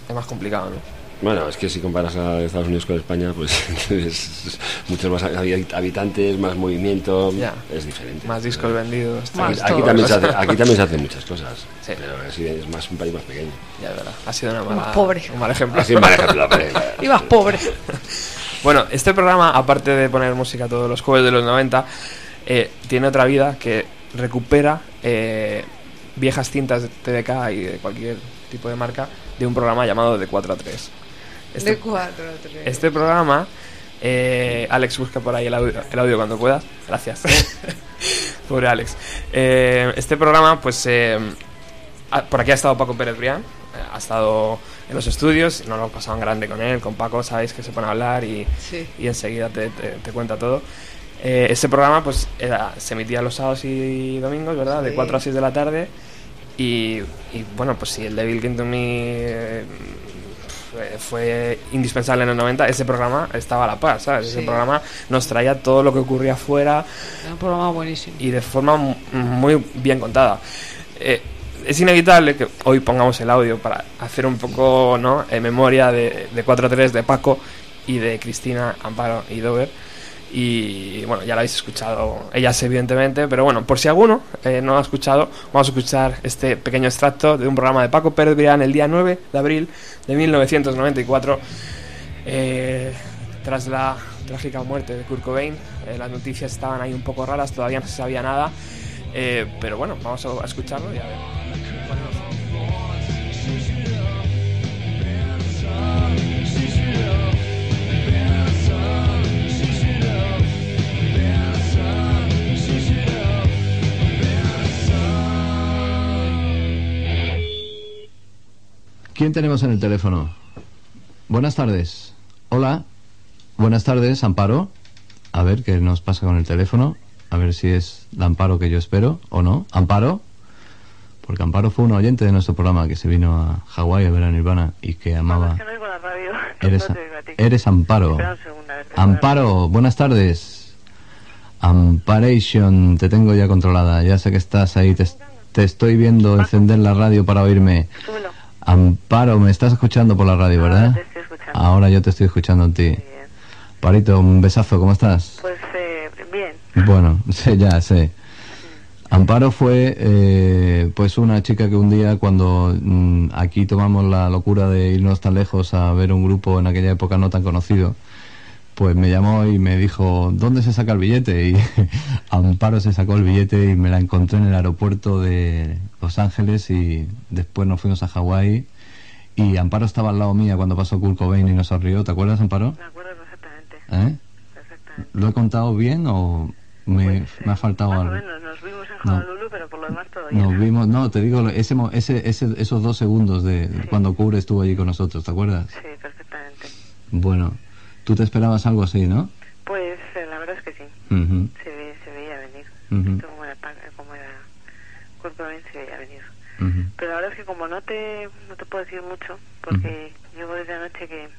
es más complicado, ¿no? Bueno, es que si comparas a Estados Unidos con España, pues es muchos más habi- habitantes, más movimiento, Ya. es diferente. Más discos vendidos. Aquí, más aquí también se hace, aquí también se hacen muchas cosas, Sí. pero así es más un país más pequeño. Ya, verdad. Ha sido una mala, Más pobre. un mal ejemplo. Así un mal ejemplo. Y más pobre. Bueno, este programa, aparte de poner música todos los jueves de los 90, eh, tiene otra vida que recupera eh, viejas cintas de TDK y de cualquier tipo de marca de un programa llamado De 4 a 3. Este, De cuatro, tres. este programa, eh, Alex busca por ahí el audio, el audio cuando puedas. Gracias. Pobre Alex. Eh, este programa, pues, eh, por aquí ha estado Paco Pérez Brián. eh, ha estado en los estudios, no lo en grande con él, con Paco, sabéis que se pone a hablar y, Sí. y enseguida te, te- te cuenta todo. Eh, ese programa pues era- se emitía los sábados y domingos, ¿verdad? De Sí. 4 a 6 de la tarde. Y, y, bueno, pues si el Devil Came to Me fue, fue indispensable en los 90, ese programa estaba a la par, ¿sabes? Ese Sí. programa nos traía todo lo que ocurría afuera Era un programa buenísimo. y de forma mu- muy bien contada. Eh, es inevitable que hoy pongamos el audio para hacer un poco ¿no? en memoria de, de 4-3 de Paco y de Cristina, Amparo y Dover. Y bueno, ya lo habéis escuchado ellas evidentemente, pero bueno, por si alguno eh, no lo ha escuchado, vamos a escuchar este pequeño extracto de un programa de Paco Pérez Brián el día 9 de abril de 1994. Eh, tras la trágica muerte de Kurt Cobain, eh, las noticias estaban ahí un poco raras, todavía no se sabía nada, eh, pero bueno, vamos a escucharlo y a ver. ¿Quién tenemos en el teléfono? Buenas tardes. Hola. Buenas tardes, Amparo. A ver qué nos pasa con el teléfono. A ver si es la Amparo que yo espero o no. Amparo. Porque Amparo fue un oyente de nuestro programa que se vino a Hawái a ver a Nirvana y que amaba. No oigo la radio. Eres, no eres Amparo. Segundo, Amparo, buenas tardes. Amparation, te tengo ya controlada. Ya sé que estás ahí. Te, te estoy viendo encender la radio para oírme. Amparo, me estás escuchando por la radio, ¿verdad? Ahora yo te estoy escuchando a ti. Parito, un besazo, ¿cómo estás? Pues eh, bien. Bueno, sé, ya sé. Amparo fue eh, pues una chica que un día cuando mm, aquí tomamos la locura de irnos tan lejos a ver un grupo en aquella época no tan conocido, pues me llamó y me dijo, ¿dónde se saca el billete? Y Amparo se sacó el billete y me la encontré en el aeropuerto de Los Ángeles y después nos fuimos a Hawái y Amparo estaba al lado mía cuando pasó Kurt Cobain y nos sonrió, ¿te acuerdas Amparo? Me acuerdo perfectamente. ¿Eh? ¿Lo he contado bien o me, me ha faltado Más o algo? menos, nos vimos en No. Honolulu, pero por lo demás todo. Nos vimos, no, te digo, ese, ese, ese, esos dos segundos de cuando Cure estuvo allí con nosotros, ¿te acuerdas? Sí, perfectamente. Bueno, tú te esperabas algo así, ¿no? Pues eh, la verdad es que sí. Ujú, Se, ve, se veía venir. Ujú. Esto como era, como era Kurt Cobain, se veía venir. ujú. Pero la verdad es que como no te, no te puedo decir mucho, porque llevo desde anoche que,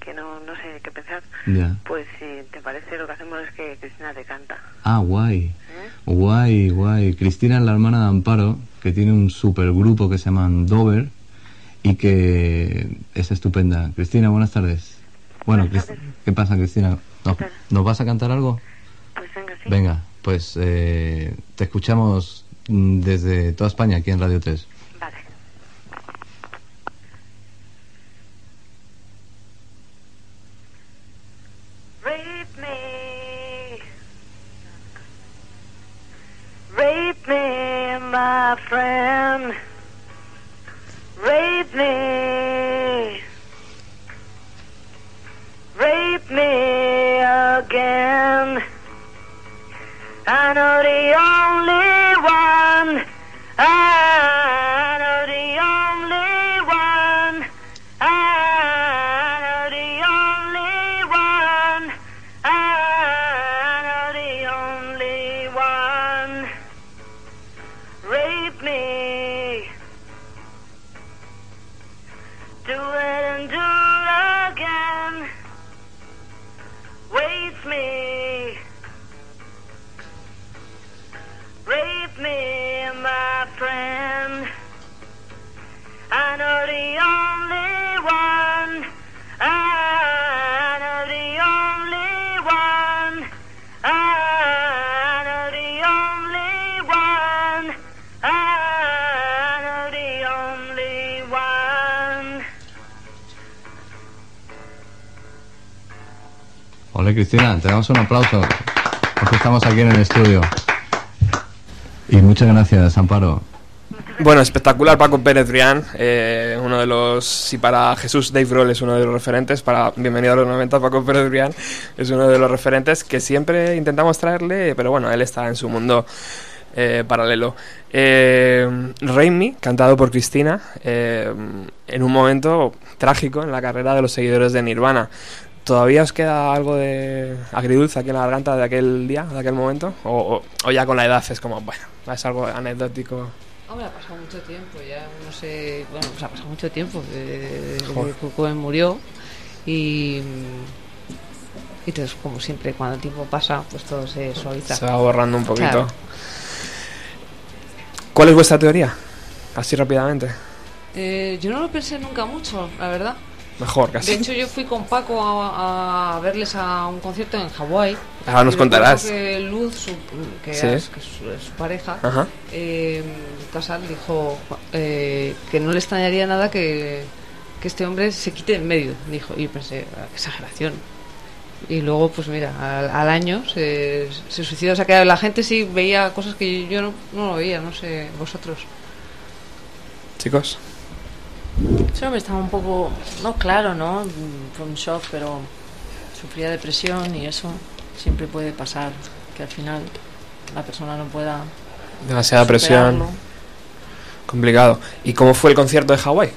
que no, no sé qué pensar, Ya. pues si te parece lo que hacemos es que Cristina te canta. Ah, guay. ¿eh? Guay, guay. Cristina es la hermana de Amparo, que tiene un supergrupo que se llaman Dover y que es estupenda. Cristina, buenas tardes. Bueno, ¿qué pasa, Cristina? ¿Nos, ¿Nos vas a cantar algo? Pues venga, sí. Venga, pues eh, te escuchamos desde toda España, aquí en Radio 3. Vale. Rape me. Rape me, my friend. I know the only Hola Cristina, te damos un aplauso. Porque estamos aquí en el estudio. Y muchas gracias, Amparo. Bueno, espectacular Paco Pérez Brián, eh, uno de los, si para Jesús Dave Grohl es uno de los referentes, para Bienvenido a los 90 Paco Pérez Brián es uno de los referentes que siempre intentamos traerle, pero bueno, él está en su mundo eh, paralelo. Eh, Rain Me, cantado por Cristina, eh, en un momento trágico en la carrera de los seguidores de Nirvana. ¿Todavía os queda algo de agridulce aquí en la garganta de aquel día, de aquel momento? ¿O, o- o ya con la edad es como, bueno, es algo anecdótico? Hombre, ha pasado mucho tiempo, ya no sé, bueno, pues ha pasado mucho tiempo desde desde que murió y, y entonces como siempre cuando el tiempo pasa pues todo se suaviza. Se va borrando un poquito. Claro. ¿Cuál es vuestra teoría? Así rápidamente. Eh, yo no lo pensé nunca mucho, la verdad. Mejor, casi. De hecho, yo fui con Paco a, a verles a un concierto en Hawái. Ahora nos contarás. Que Luz, su, que, Sí. era- que es su, es su pareja, eh, Casal dijo eh, que no le extrañaría nada que, que este hombre se quite en medio. Dijo, y pensé, "Ah, exageración. Y luego, pues mira, al, al año se, se suicidó. O sea, que la gente sí veía cosas que yo no, no lo veía, no sé, vosotros. Chicos. Hombre, estaba un poco, no claro, ¿no? Fue un shock, pero sufría depresión y eso siempre puede pasar, que al final la persona no pueda... Demasiada presión. Complicado. ¿Y cómo fue el concierto de Hawái?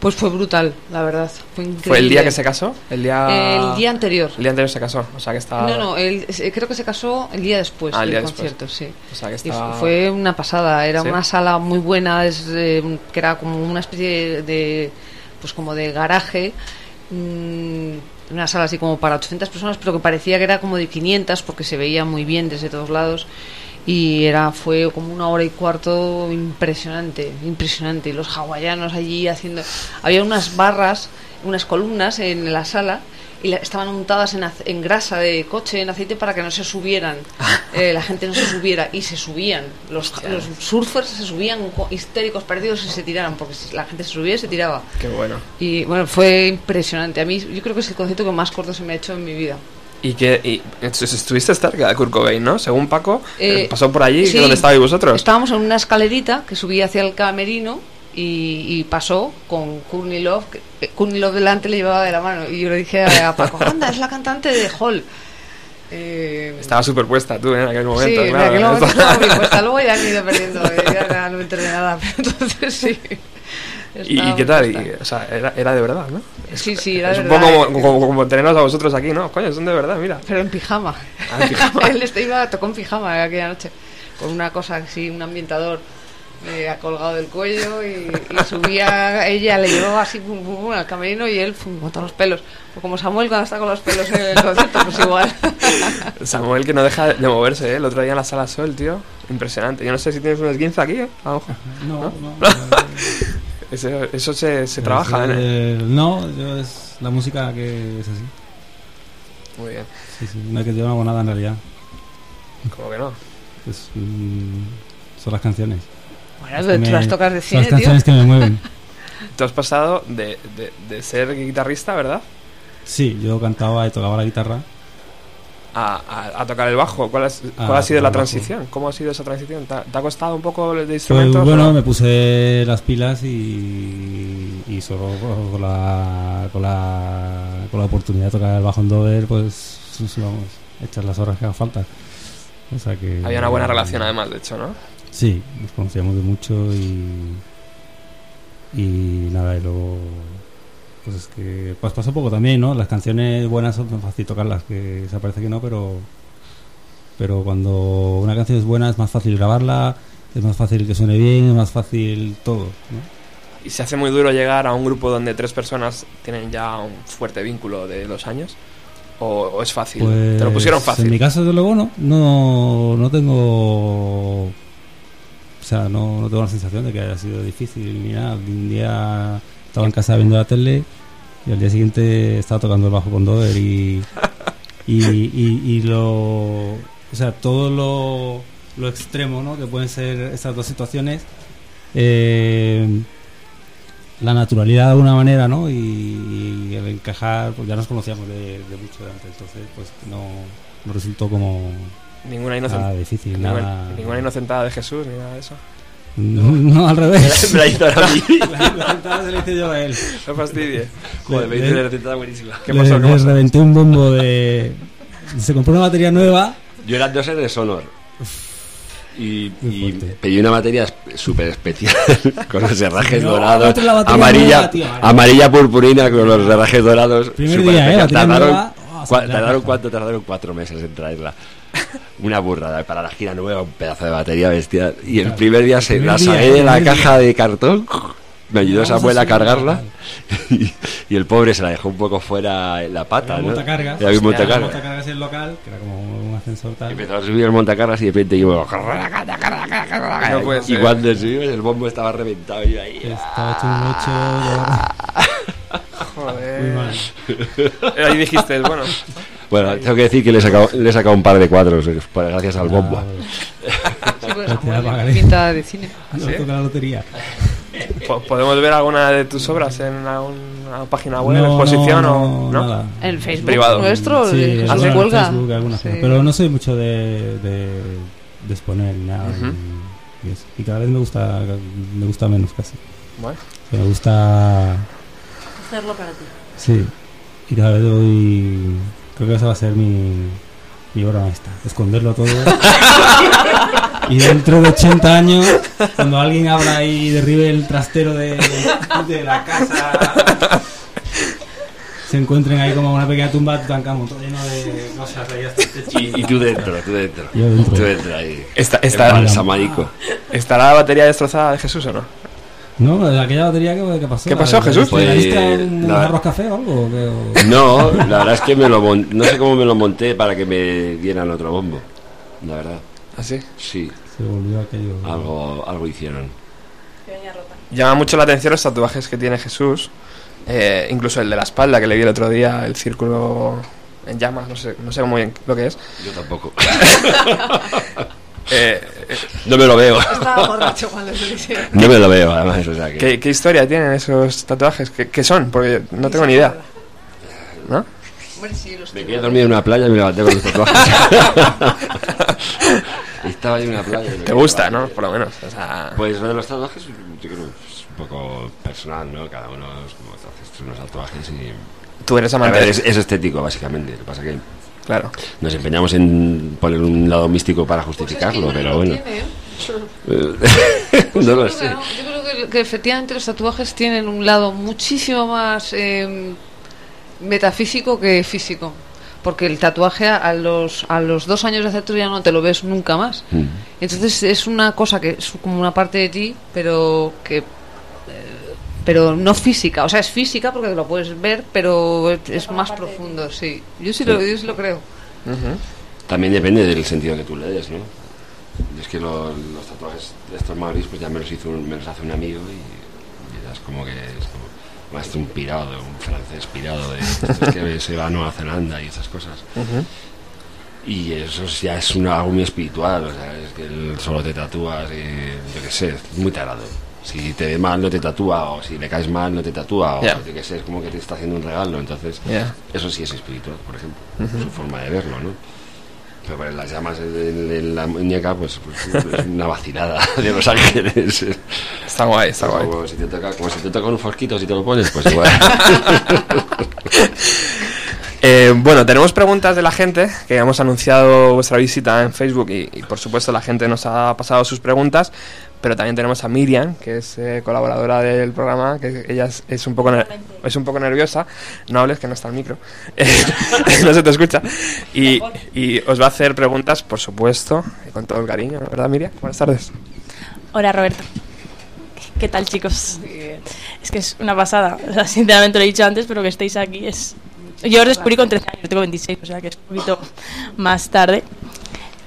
Pues fue brutal, la verdad. Fue increíble. ¿Fue el día que se casó? El día... El día anterior. El día anterior se casó. O sea que estaba... No, no, el- creo que se casó el día después Ah, el del día después. concierto, sí. O sea que estaba... fu- fue una pasada, era ¿Sí? una sala muy buena, es, eh, que era como una especie de, pues como de garaje. Mm, una sala así como para 800 personas, pero que parecía que era como de 500 porque se veía muy bien desde todos lados y era fue como una hora y cuarto impresionante, impresionante. Y los hawaianos allí haciendo, había unas barras, unas columnas en la sala y la- estaban untadas en, en grasa de coche, en aceite para que no se subieran, eh, la gente no se subiera y se subían. Los, los surfers se subían co- histéricos, perdidos y se tiraran porque si la gente se subía y se tiraba. Qué bueno. Y bueno, fue impresionante. A mí, yo creo que es el concierto que más corto se me ha hecho en mi vida. Y que y, estuviste cerca de Kurt Cobain, ¿no? Según Paco, Eh, eh, pasó por allí, sí. ¿dónde estabais vosotros? Estábamos en una escalerita que subía hacia el camerino y, y pasó con Courtney Love. que- que Courtney Love delante le llevaba de la mano. Y yo le dije a, Paco, anda, es la cantante de Hall. Eh, Estaba superpuesta tú en aquel sí, momento, en claro. aquel momento estaba muy puesta. Luego ya han ido perdiendo, eh, ya no me enteré de nada. pero Entonces sí. ¿Y, qué tal? Y, o sea, era, era de verdad, ¿no? Sí, sí, era es de un verdad. poco como, como, como tenernos a vosotros aquí, ¿no? Coño, son de verdad, mira. Pero en pijama. Ah, en pijama. Él este iba, tocó en pijama aquella noche. Con una cosa así, un ambientador eh, colgado del cuello y, y subía, ella le llevaba así pum, pum, pum, al camerino y él pum, con todos los pelos. O como Samuel cuando está con los pelos en el concierto, pues igual. Samuel que no deja de moverse, ¿eh? El otro día en la sala Sol, tío. Impresionante. Yo no sé si tienes un esguince aquí, ¿eh? A ojo. No, no. eso, eso se, se trabaja, ¿eh? eh, no, yo es la música que es así. Muy bien. Sí, sí, no hay que yo no hago nada en realidad. ¿Cómo que no? Es, mm, son las canciones. Bueno, Las tú las tocas de son cine, las canciones tío. que me mueven. Tú has pasado de, de, de ser guitarrista, ¿verdad? Sí, yo cantaba y tocaba la guitarra. A, a, a tocar el bajo. ¿Cuál, ha sido tocar la bajo. transición? ¿Cómo ha sido esa transición? ¿Te ha, te ha costado un poco de Pues instrumentos? bueno, me puse las pilas y, y solo con la, con, la, con la oportunidad de tocar el bajo en Dover, pues vamos, echar las horas que haga falta. O sea que, Había una buena relación, además, de hecho, ¿no? Sí, nos conocíamos de mucho y, y nada, y luego pues es que pues pasó poco también, ¿no? Las canciones buenas son más fácil tocarlas, que se parece que no, pero pero cuando una canción es buena es más fácil grabarla, es más fácil que suene bien, es más fácil todo, ¿no? Y se hace muy duro llegar a un grupo donde tres personas tienen ya un fuerte vínculo de dos años. ¿O, o es fácil? Te lo pusieron Pues, fácil. En mi caso, desde luego, no. No, no tengo. O sea, no, no tengo la sensación de que haya sido difícil ni nada. Un día estaba en casa viendo la tele y al día siguiente estaba tocando el bajo con Dover y. Y, y, y lo. O sea, todo lo, lo extremo, ¿no? Que pueden ser estas dos situaciones. eh, la naturalidad de alguna manera, ¿no? Y, y el encajar, pues ya nos conocíamos de, de mucho de antes, entonces pues no, no resultó como Ninguna, nada difícil, ninguna, nada... ninguna inocentada de Jesús ni nada de eso. No, no, al revés. Me la hizo a mí. La se la hice yo a él. No fastidie. Joder, me le- una recetada buenísima. ¿Qué le, pasó? ¿Qué le pasó? reventé un bombo de... Se compró una batería nueva Yo era dos de Sonor. Y, y pedí una batería súper especial con los herrajes No, dorados, la amarilla, nueva, tío, amarilla purpurina con los herrajes dorados. Primer día, ¿eh? Tardaron, nueva. Oh, la tardaron cuánto? Tardaron cuatro meses en traerla. Una burrada para la gira nueva, un pedazo de batería bestia. Y el primer día se la día, saqué de la caja de cartón. Me ayudó Vamos Samuel a cargarla y, y el pobre se la dejó un poco fuera en la pata. Un ¿no? montacargas. Era un montacargas. un montacargas en el local, que era como un ascensor tal. Empezó a subir el montacargas y de repente yo... No puede y ser. cuando subió el bombo estaba reventado y yo ahí... Estaba hecho un ocho, Joder. muy mal. Ahí dijiste, bueno, Bueno, tengo que decir que le he sacado, le he sacado un par de cuadros eh, gracias al bombo. Ah, Sí, pues, pinta de cine. no ¿Sí? toca la lotería. po- ¿podemos ver alguna de tus obras en una, una página web, No, exposición no, o no? nada. En el Facebook Privado. nuestro, Sí, el Jesús alguna se en cuelga. Facebook, alguna Sí. cosa. Pero no soy mucho de, de, de exponer ni nada. Ujú. y, y eso. Y cada vez me gusta, me gusta menos casi. Bueno, O sea, me gusta. Hacerlo para ti. Sí. Y cada vez voy. Creo que esa va a ser mi, mi obra maestra. Esconderlo todo. y dentro de 80 años, cuando alguien abra y derribe el trastero de, de la casa, se encuentren ahí como una pequeña tumba de Tutankamón, todo lleno de cosas ahí hasta el techo. Y, y tú dentro, tú dentro. Yo dentro. Tú dentro ahí. Está- El está- balsamarico. ¿estará la batería destrozada de Jesús o no? No, de aquella batería que, que pasó. ¿Qué pasó, Jesús? ¿Te Pues, un la- arroz café o algo? o qué? O- No, la verdad es que me lo mon- no sé cómo me lo monté para que me dieran otro bombo. La verdad. ¿Así? Sí, Se volvió aquello. algo, algo hicieron. Llama mucho la atención los tatuajes que tiene Jesús. eh, incluso el de la espalda que le vi el otro día, el círculo en llamas, no sé, no sé muy bien lo que es. Yo tampoco. Eh, eh, No me lo veo. Estaba borracho cuando se. No me lo veo, además. O sea que... ¿qué, qué historia tienen esos tatuajes? ¿Qué, qué son? Porque no tengo ni idea. ¿No? Hombre, sí, los Me quedé dormido en una playa y me levanté con los tatuajes. Estaba ahí en una playa. Te gusta. ¿no? Por lo menos. O sea, Pues lo de los tatuajes, yo creo que es un poco personal, ¿no? Cada uno es como hace unos tatuajes y. tú eres A amante ver, es, es estético, básicamente. Lo que pasa que Claro. nos empeñamos en poner un lado místico para Pues justificarlo, pero bueno. Tiene, ¿eh? no lo Yo sé. creo que no. Yo creo que, que efectivamente los tatuajes tienen un lado muchísimo más eh, metafísico que físico. Porque el tatuaje a- los, a los dos años de hacerte ya no te lo ves nunca más. Mm. Entonces es una cosa que es como una parte de ti, pero que eh, pero no física, o sea, es física porque lo puedes ver, pero es, más profundo, sí. Yo sí, Lo, yo sí lo creo. También depende del sentido que tú le des, ¿no? Y es que lo- los tatuajes de estos maoris, pues ya me los, hizo un- me los hace un amigo y, y ya es como que es como más un pirado, un francés pirado de que se va a Nueva Zelanda y esas cosas. Y eso ya es una, algo muy espiritual, o sea, es que el- solo te tatúas y yo qué sé, es muy tarado. Si te ve mal no te tatúa, o si le caes mal no te tatúa, o yo qué sé, es como que te está haciendo un regalo, entonces Ya. eso sí es espiritual, por ejemplo, Ujú. su forma de verlo, ¿no? Pero bueno, las llamas en, la muñeca, pues, pues, es una vacilada de los ángeles. Está guay, está guay. Como si te toca, como si te toca un fosquito si te lo pones, pues igual. Eh, bueno, tenemos preguntas de la gente, que hemos anunciado vuestra visita en Facebook y, y, por supuesto la gente nos ha pasado sus preguntas, pero también tenemos a Miriam, que es eh, colaboradora del programa, que ella es, es un poco es un poco nerviosa, no hables que no está el micro, Eh, no se te escucha, y, y os va a hacer preguntas, por supuesto, con todo el cariño, ¿verdad Miriam? Buenas tardes. Hola Roberto. ¿Qué tal chicos? Es que es una pasada. O sea, sinceramente lo he dicho antes, pero que estéis aquí es... Yo os descubrí con 13 años, yo tengo 26, o sea que es un poquito más tarde.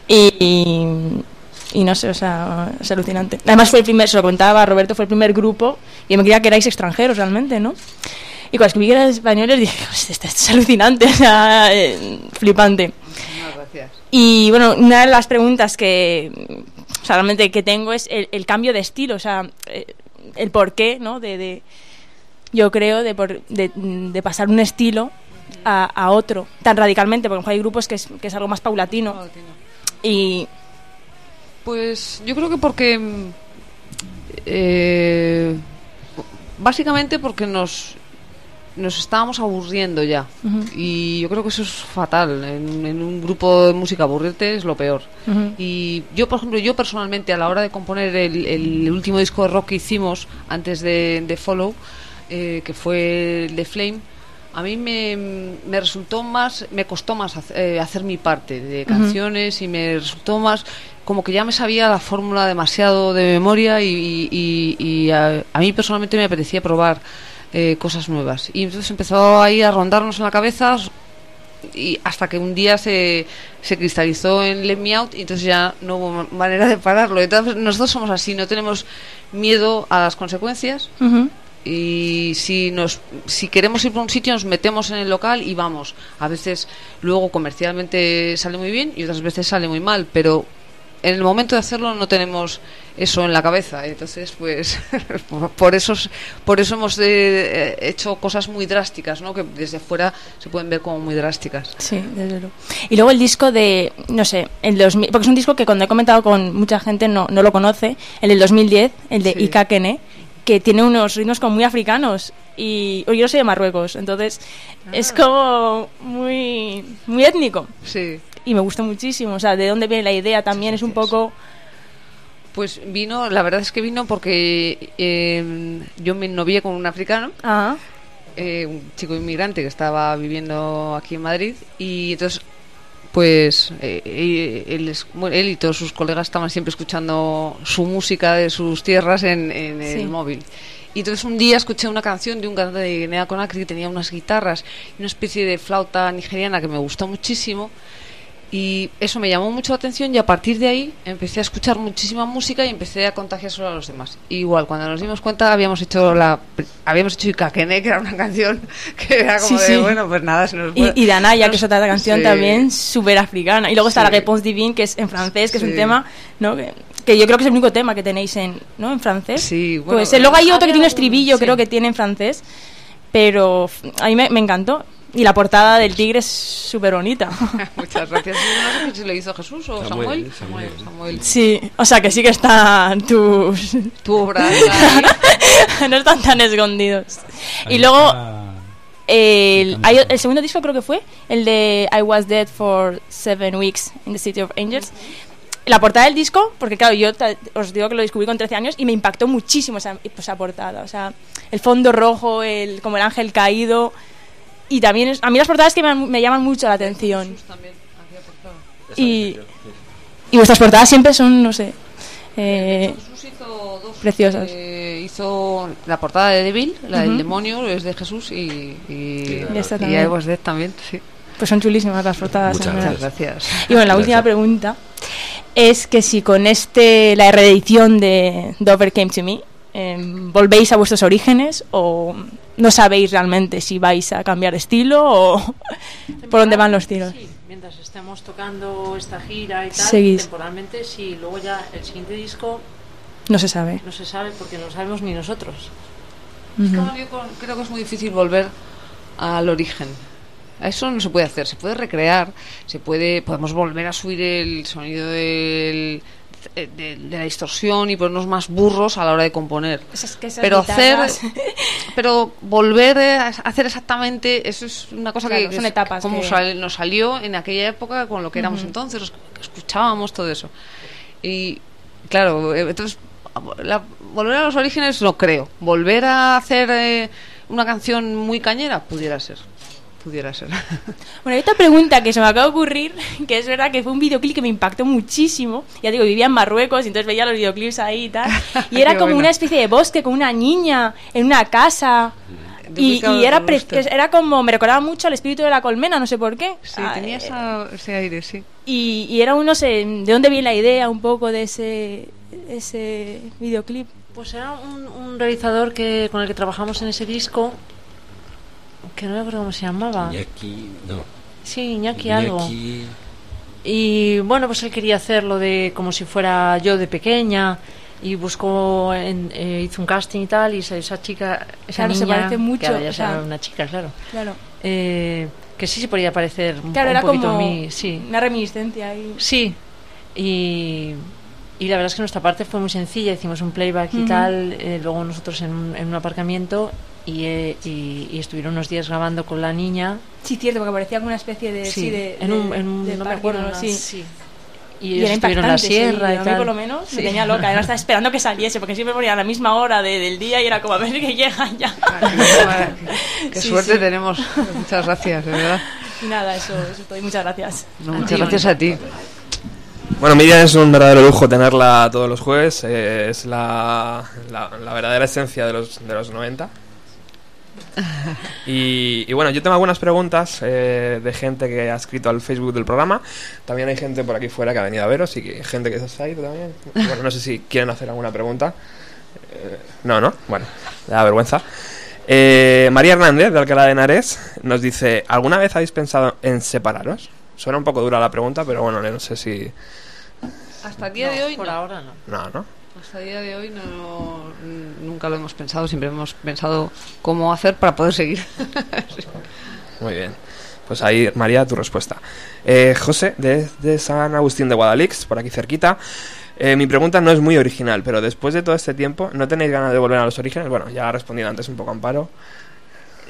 Y, y no sé, o sea, es alucinante. Además fue el primer, se lo contaba a Roberto, fue el primer grupo y me creía que erais extranjeros realmente, ¿no? Y cuando escribí que eran españoles dije, "Hostia, esto, es alucinante, o sea, eh, flipante. Gracias. Y bueno, una de las preguntas que, o sea, realmente que tengo es el, el cambio de estilo, o sea, eh, el porqué, ¿no? De, de- yo creo, de, por- de, de pasar un estilo a, a otro tan radicalmente, porque hay grupos que es, que es algo más paulatino. Y Pues yo creo que porque. eh, básicamente porque nos. Nos estábamos aburriendo ya. Y yo creo que eso es fatal. En, en un grupo de música aburrirte es lo peor. Y yo, por ejemplo, yo personalmente a la hora de componer el, el último disco de rock que hicimos antes de, de Follow, eh, que fue el de Flame, a mí me, me resultó más, me costó más hacer, eh, hacer mi parte de canciones y me resultó más como que ya me sabía la fórmula demasiado de memoria y, y- y- y a, a mí personalmente me apetecía probar eh, cosas nuevas. Y entonces empezó ahí a rondarnos en la cabeza y hasta que un día se, se cristalizó en Let Me Out y entonces ya no hubo ma- manera de pararlo. Entonces nosotros somos así, no tenemos miedo a las consecuencias. Y si nos si queremos ir por un sitio nos metemos en el local y vamos. A veces luego comercialmente sale muy bien y otras veces sale muy mal, pero en el momento de hacerlo no tenemos eso en la cabeza. Entonces, pues por- eso es- por eso hemos eh, hecho cosas muy drásticas, ¿no? Que desde fuera se pueden ver como muy drásticas. Sí, desde luego. Y luego el disco de, no sé, el 2000, porque es un disco que cuando he comentado con mucha gente no, no lo conoce, el del 2010, el de Sí. Ika Kene, que tiene unos ritmos como muy africanos. Y yo soy de Marruecos, entonces es como muy, muy étnico. Sí. Y me gusta muchísimo, o sea, de dónde viene la idea también es un poco... Pues vino, la verdad es que vino porque eh, yo me novié con un africano, Ah, eh, un chico inmigrante que estaba viviendo aquí en Madrid, y entonces pues eh, eh, él, él y todos sus colegas estaban siempre escuchando su música de sus tierras en, en el móvil. Y entonces un día escuché una canción de un cantante de Guinea Conakry que tenía unas guitarras y una especie de flauta nigeriana que me gustó muchísimo. Y eso me llamó mucho la atención y a partir de ahí empecé a escuchar muchísima música y empecé a contagiárselo a los demás. Igual, cuando nos dimos cuenta habíamos hecho la habíamos hecho Ikakene, que era una canción que era como Sí, de, sí. bueno, pues nada, se nos Y, fue- y Danaya, nos- que es otra canción sí. también súper africana. Y luego está la Réponse Divine, que es en francés, que es un tema ¿no? que, que yo creo que es el único tema que tenéis en, ¿no? en francés. Sí, bueno, pues, eh, luego hay otro que tiene estribillo, creo que tiene en francés. Pero a mí me, me encantó. Y la portada del tigre es súper bonita. Muchas gracias. No sé si lo hizo Jesús o Samuel, Samuel. Samuel. Samuel. Sí, o sea que sí que están tus... Tu obra. ahí. no están tan escondidos. Ahí Y luego... está. El, hay- el segundo disco creo que fue el de I Was Dead for Seven Weeks in the City of Angels. La portada del disco, porque claro, yo os digo que lo descubrí con 13 años y me impactó muchísimo esa, esa portada. O sea, el fondo rojo, el, como el ángel caído. Y también, es- a mí las portadas que me, me llaman mucho la atención. Y, y vuestras portadas siempre son, no sé, eh, Jesús hizo dos. preciosas. Eh, hizo la portada de Devil, la del demonio, es de Jesús y. Y, Y esta y también. I Was Dead también, sí. Pues son chulísimas las portadas. Muchas gracias. Y bueno, la última Gracias. pregunta es que si con este la reedición de Dover Came to Me em, volvéis a vuestros orígenes o no sabéis realmente si vais a cambiar de estilo o por dónde van los tiros. Sí, mientras estemos tocando esta gira y tal, Seguís. temporalmente, sí. Luego ya el siguiente disco No se sabe. no se sabe porque no lo sabemos ni nosotros. Ujú. ahora yo con- creo que es muy difícil volver al origen. A Eso no se puede hacer, se puede recrear, se puede, podemos volver a subir el sonido del- de, de- de la distorsión y ponernos más burros a la hora de componer. Esas- que esas Pero hacer, pero volver a hacer exactamente, eso es una cosa Claro, que son es etapas como que- sal- nos salió en aquella época con lo que éramos entonces, los que escuchábamos todo eso. Y claro, eh, entonces la- volver a los orígenes no creo. Volver a hacer eh, una canción muy cañera pudiera ser. Pudiera ser. Bueno, hay otra pregunta que se me acaba de ocurrir, que es verdad que fue un videoclip que me impactó muchísimo. Ya digo, vivía en Marruecos y entonces veía los videoclips ahí y tal. Y era como bueno. una especie de bosque con una niña en una casa. Y, y era, era como, me recordaba mucho al espíritu de la colmena, no sé por qué. Sí, Ah, tenía eh, esa- ese aire, sí. y, y era no sé, de dónde viene la idea un poco de ese, ese videoclip. Pues era un, un realizador que con el que trabajamos en ese disco, que no me acuerdo cómo se llamaba. Iñaki, no. Sí, Iñaki algo. Iñaki- Y bueno, pues él quería hacerlo de como si fuera yo de pequeña y buscó, en- eh, hizo un casting y tal, y esa, esa chica, esa Claro, se parece mucho, que o sea, una chica, claro, Claro, eh, que sí se podría parecer un, claro un era poquito como a mí, sí. una reminiscencia ahí. Sí, y, y la verdad es que nuestra parte fue muy sencilla, hicimos un playback y tal, eh, luego nosotros en, un- en un aparcamiento y, eh, y, y estuvieron unos días grabando con la niña. Sí, cierto, porque parecía como una especie de... Sí, Sí, de, en un, de- en un- de no me acuerdo, ¿no? una- Sí. sí. Y, Y era estuvieron en la impactante, sí, sierra y a mí tal. por lo menos me tenía loca. Además estaba esperando que saliese, porque siempre ponía a la misma hora de- del día y era como a ver que llegan ya. Qué Sí, suerte sí. tenemos. Muchas gracias, de verdad. Y nada, eso, eso es todo. Y muchas gracias. No, muchas gracias a ti. Bueno, Miriam es un verdadero lujo tenerla todos los jueves. eh, es la, la, la verdadera esencia de los, de los 90. Y, y bueno, yo tengo algunas preguntas eh, de gente que ha escrito al Facebook del programa. También hay gente por aquí fuera que ha venido a veros y que, gente que se ha ido también. Bueno, no sé si quieren hacer alguna pregunta. Eh, no, no. Bueno, da vergüenza. Eh, María Hernández, de Alcalá de Henares, nos dice: ¿Alguna vez habéis pensado en separaros? Suena un poco dura la pregunta, pero bueno, no sé si. Hasta el día No, de hoy por no. ahora no. No, ¿no? Hasta el día de hoy nunca lo hemos pensado, siempre hemos pensado cómo hacer para poder seguir. Muy bien. Pues ahí, María, tu respuesta. Eh, José, desde San Agustín de Guadalix, por aquí cerquita. Eh, mi pregunta no es muy original, pero después de todo este tiempo, ¿no tenéis ganas de volver a los orígenes? Bueno, ya respondido antes un poco Amparo.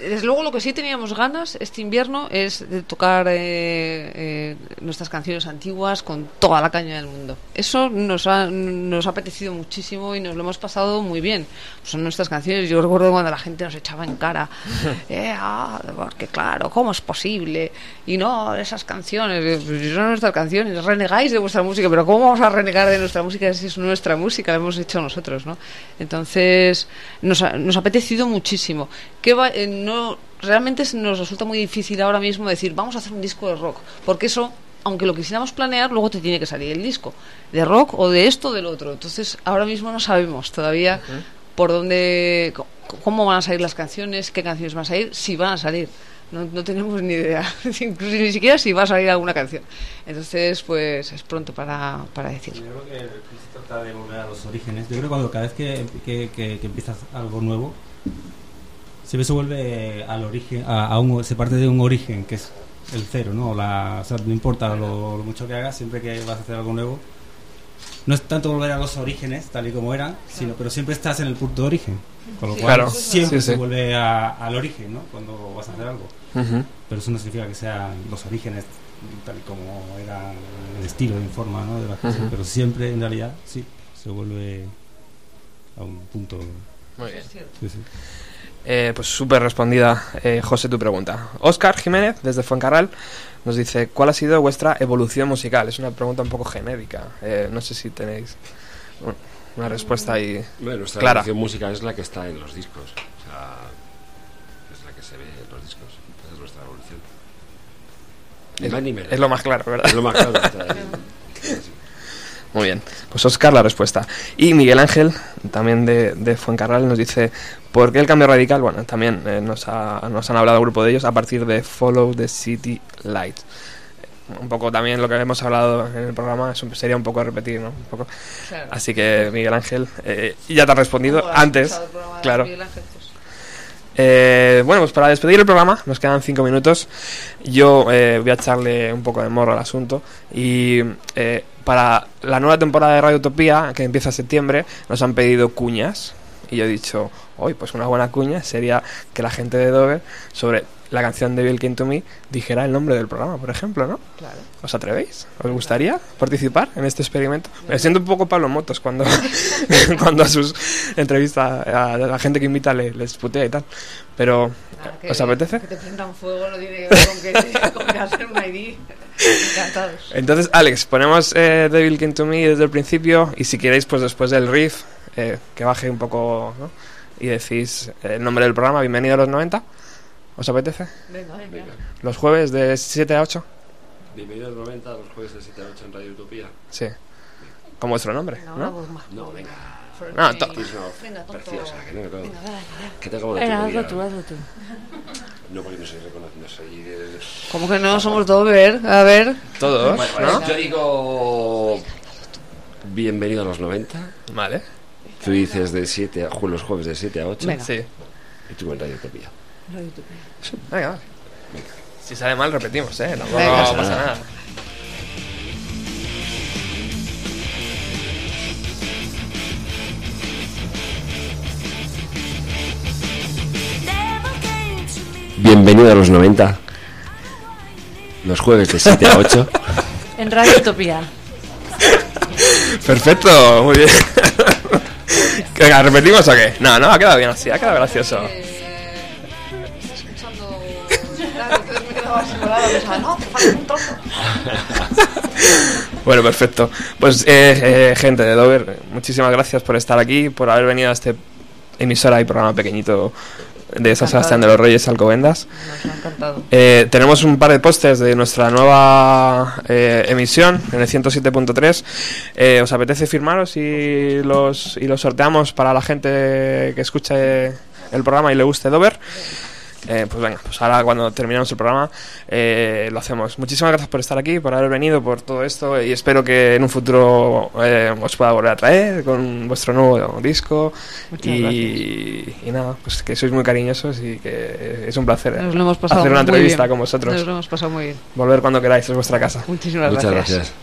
Desde luego lo que sí teníamos ganas este invierno es de tocar eh, eh, nuestras canciones antiguas con toda la caña del mundo. Eso nos ha, nos ha apetecido muchísimo y nos lo hemos pasado muy bien. Son nuestras canciones. Yo recuerdo cuando la gente nos echaba en cara, eh, ah, porque claro, ¿cómo es posible? Y no, esas canciones, pues son nuestras canciones, renegáis de vuestra música, pero ¿cómo vamos a renegar de nuestra música si es nuestra música? La hemos hecho nosotros, ¿no? Entonces, nos ha, nos ha apetecido muchísimo. Que va- eh, no, realmente se nos resulta muy difícil ahora mismo decir, vamos a hacer un disco de rock, porque eso, aunque lo quisiéramos planear, luego te tiene que salir el disco, de rock o de esto o del otro. Entonces, ahora mismo no sabemos todavía por dónde, cómo van a salir las canciones, qué canciones van a salir, si van a salir. No, no tenemos ni idea, incluso ni siquiera si va a salir alguna canción. Entonces, pues es pronto para, para decir. Yo creo que se trata de volver a los orígenes. Yo creo que cuando cada vez que, que, que- que empiezas algo nuevo, siempre se vuelve al origen, a, a un, se parte de un origen que es el cero, ¿no? La, o sea, no importa lo, lo mucho que hagas, siempre que vas a hacer algo nuevo, no es tanto volver a los orígenes, tal y como eran, sino pero siempre estás en el punto de origen. Con lo Sí. cual Claro. siempre Sí, se vuelve a- al origen, ¿no? Cuando vas a hacer algo. Pero eso no significa que sean los orígenes tal y como era el estilo en forma ¿no? de Ujú. pero siempre en realidad sí se vuelve a un punto. Muy bien. Sí, sí. Eh, pues súper respondida, eh, José, tu pregunta. Oscar Jiménez, desde Fuencarral, nos dice, ¿cuál ha sido vuestra evolución musical? Es una pregunta un poco genérica. Eh, no sé si tenéis un- una respuesta ahí Bueno, nuestra clara. evolución musical es la que está en los discos. O sea, es la que se ve en los discos. Esa es nuestra evolución. Ni Es- más ni menos. es lo más claro, ¿verdad? Es lo más claro. Muy bien, pues Oscar la respuesta. Y Miguel Ángel, también de, de Fuencarral, nos dice, ¿por qué el cambio radical? Bueno, también eh, nos, ha- nos han hablado un grupo de ellos a partir de Follow the City Light. Un poco también lo que hemos hablado en el programa es un- sería un poco repetir, ¿no? Un poco. Claro. Así que Miguel Ángel, eh, ya te ha respondido ¿Cómo has antes, claro. Pues, Eh, bueno, pues para despedir el programa, nos quedan cinco minutos. Yo eh, voy a echarle un poco de morro al asunto. Y eh, para la nueva temporada de Radio Utopía, que empieza en septiembre, nos han pedido cuñas. Y yo he dicho, hoy, pues una buena cuña sería que la gente de Dover, sobre la canción de Bill Came to Me, dijera el nombre del programa, por ejemplo, ¿no? Claro. ¿Os atrevéis? ¿Os gustaría participar en este experimento? Me siento un poco Pablo Motos cuando, cuando a sus entrevistas a la gente que invita le, les putea y tal. Pero, que- ¿os apetece? Que te prendan fuego no tiene que ver con que, con que hacer un ID. Encantados. Entonces, Alex, ponemos eh, Devil Came to Me desde el principio y si queréis, pues después del riff, eh, que baje un poco ¿no? y decís el nombre del programa, bienvenido a los 90. ¿Os apetece? Venga, venga. Los jueves de 7 a 8. Bienvenidos a los 90, los jueves de 7 a 8 en Radio Utopía. Sí. Con vuestro nombre, ¿no? más. No, venga. No, to- Venga, preciosa. Que no, no. Que te acabo de Venga, hazlo tú, hazlo tú. No, porque no soy reconocido, no soy... eh, ¿Cómo que no? Somos Dover. A ver. Todos, Bueno, ¿no? yo digo... Bienvenido a los 90. Vale. Tú dices de 7 a, los jueves de 7 a 8. Venga. Sí. Y tú en Radio Utopía. Venga, vale. Si sale mal, repetimos, ¿eh? Tampoco Venga. pasa nada. Bienvenido a los 90. Los jueves de 7 a 8. En Radio Utopía. Perfecto, muy bien. ¿repetimos o qué? No, no, ha quedado bien así, ha quedado gracioso. Pensaba, no, te falta un trozo. Bueno, perfecto. Pues, eh, eh, gente de Dover, muchísimas gracias por estar aquí, por haber venido a este emisora y programa pequeñito de San Sebastián de los Reyes Alcobendas. Nos ha encantado. Eh, tenemos un par de pósters de nuestra nueva eh, emisión en el 107.3. Eh, ¿Os apetece firmaros y los, y los sorteamos para la gente que escuche el programa y le guste Dover? Eh, pues venga, pues ahora cuando terminemos el programa eh, lo hacemos. Muchísimas gracias por estar aquí, por haber venido, por todo esto y espero que en un futuro eh, os pueda volver a traer con vuestro nuevo disco Muchas y, y nada, pues que sois muy cariñosos y que es un placer Nos lo hemos pasado hacer una muy entrevista bien. con vosotros. Nos lo hemos pasado muy bien. Volver cuando queráis, es vuestra casa. Muchísimas Muchas gracias. gracias.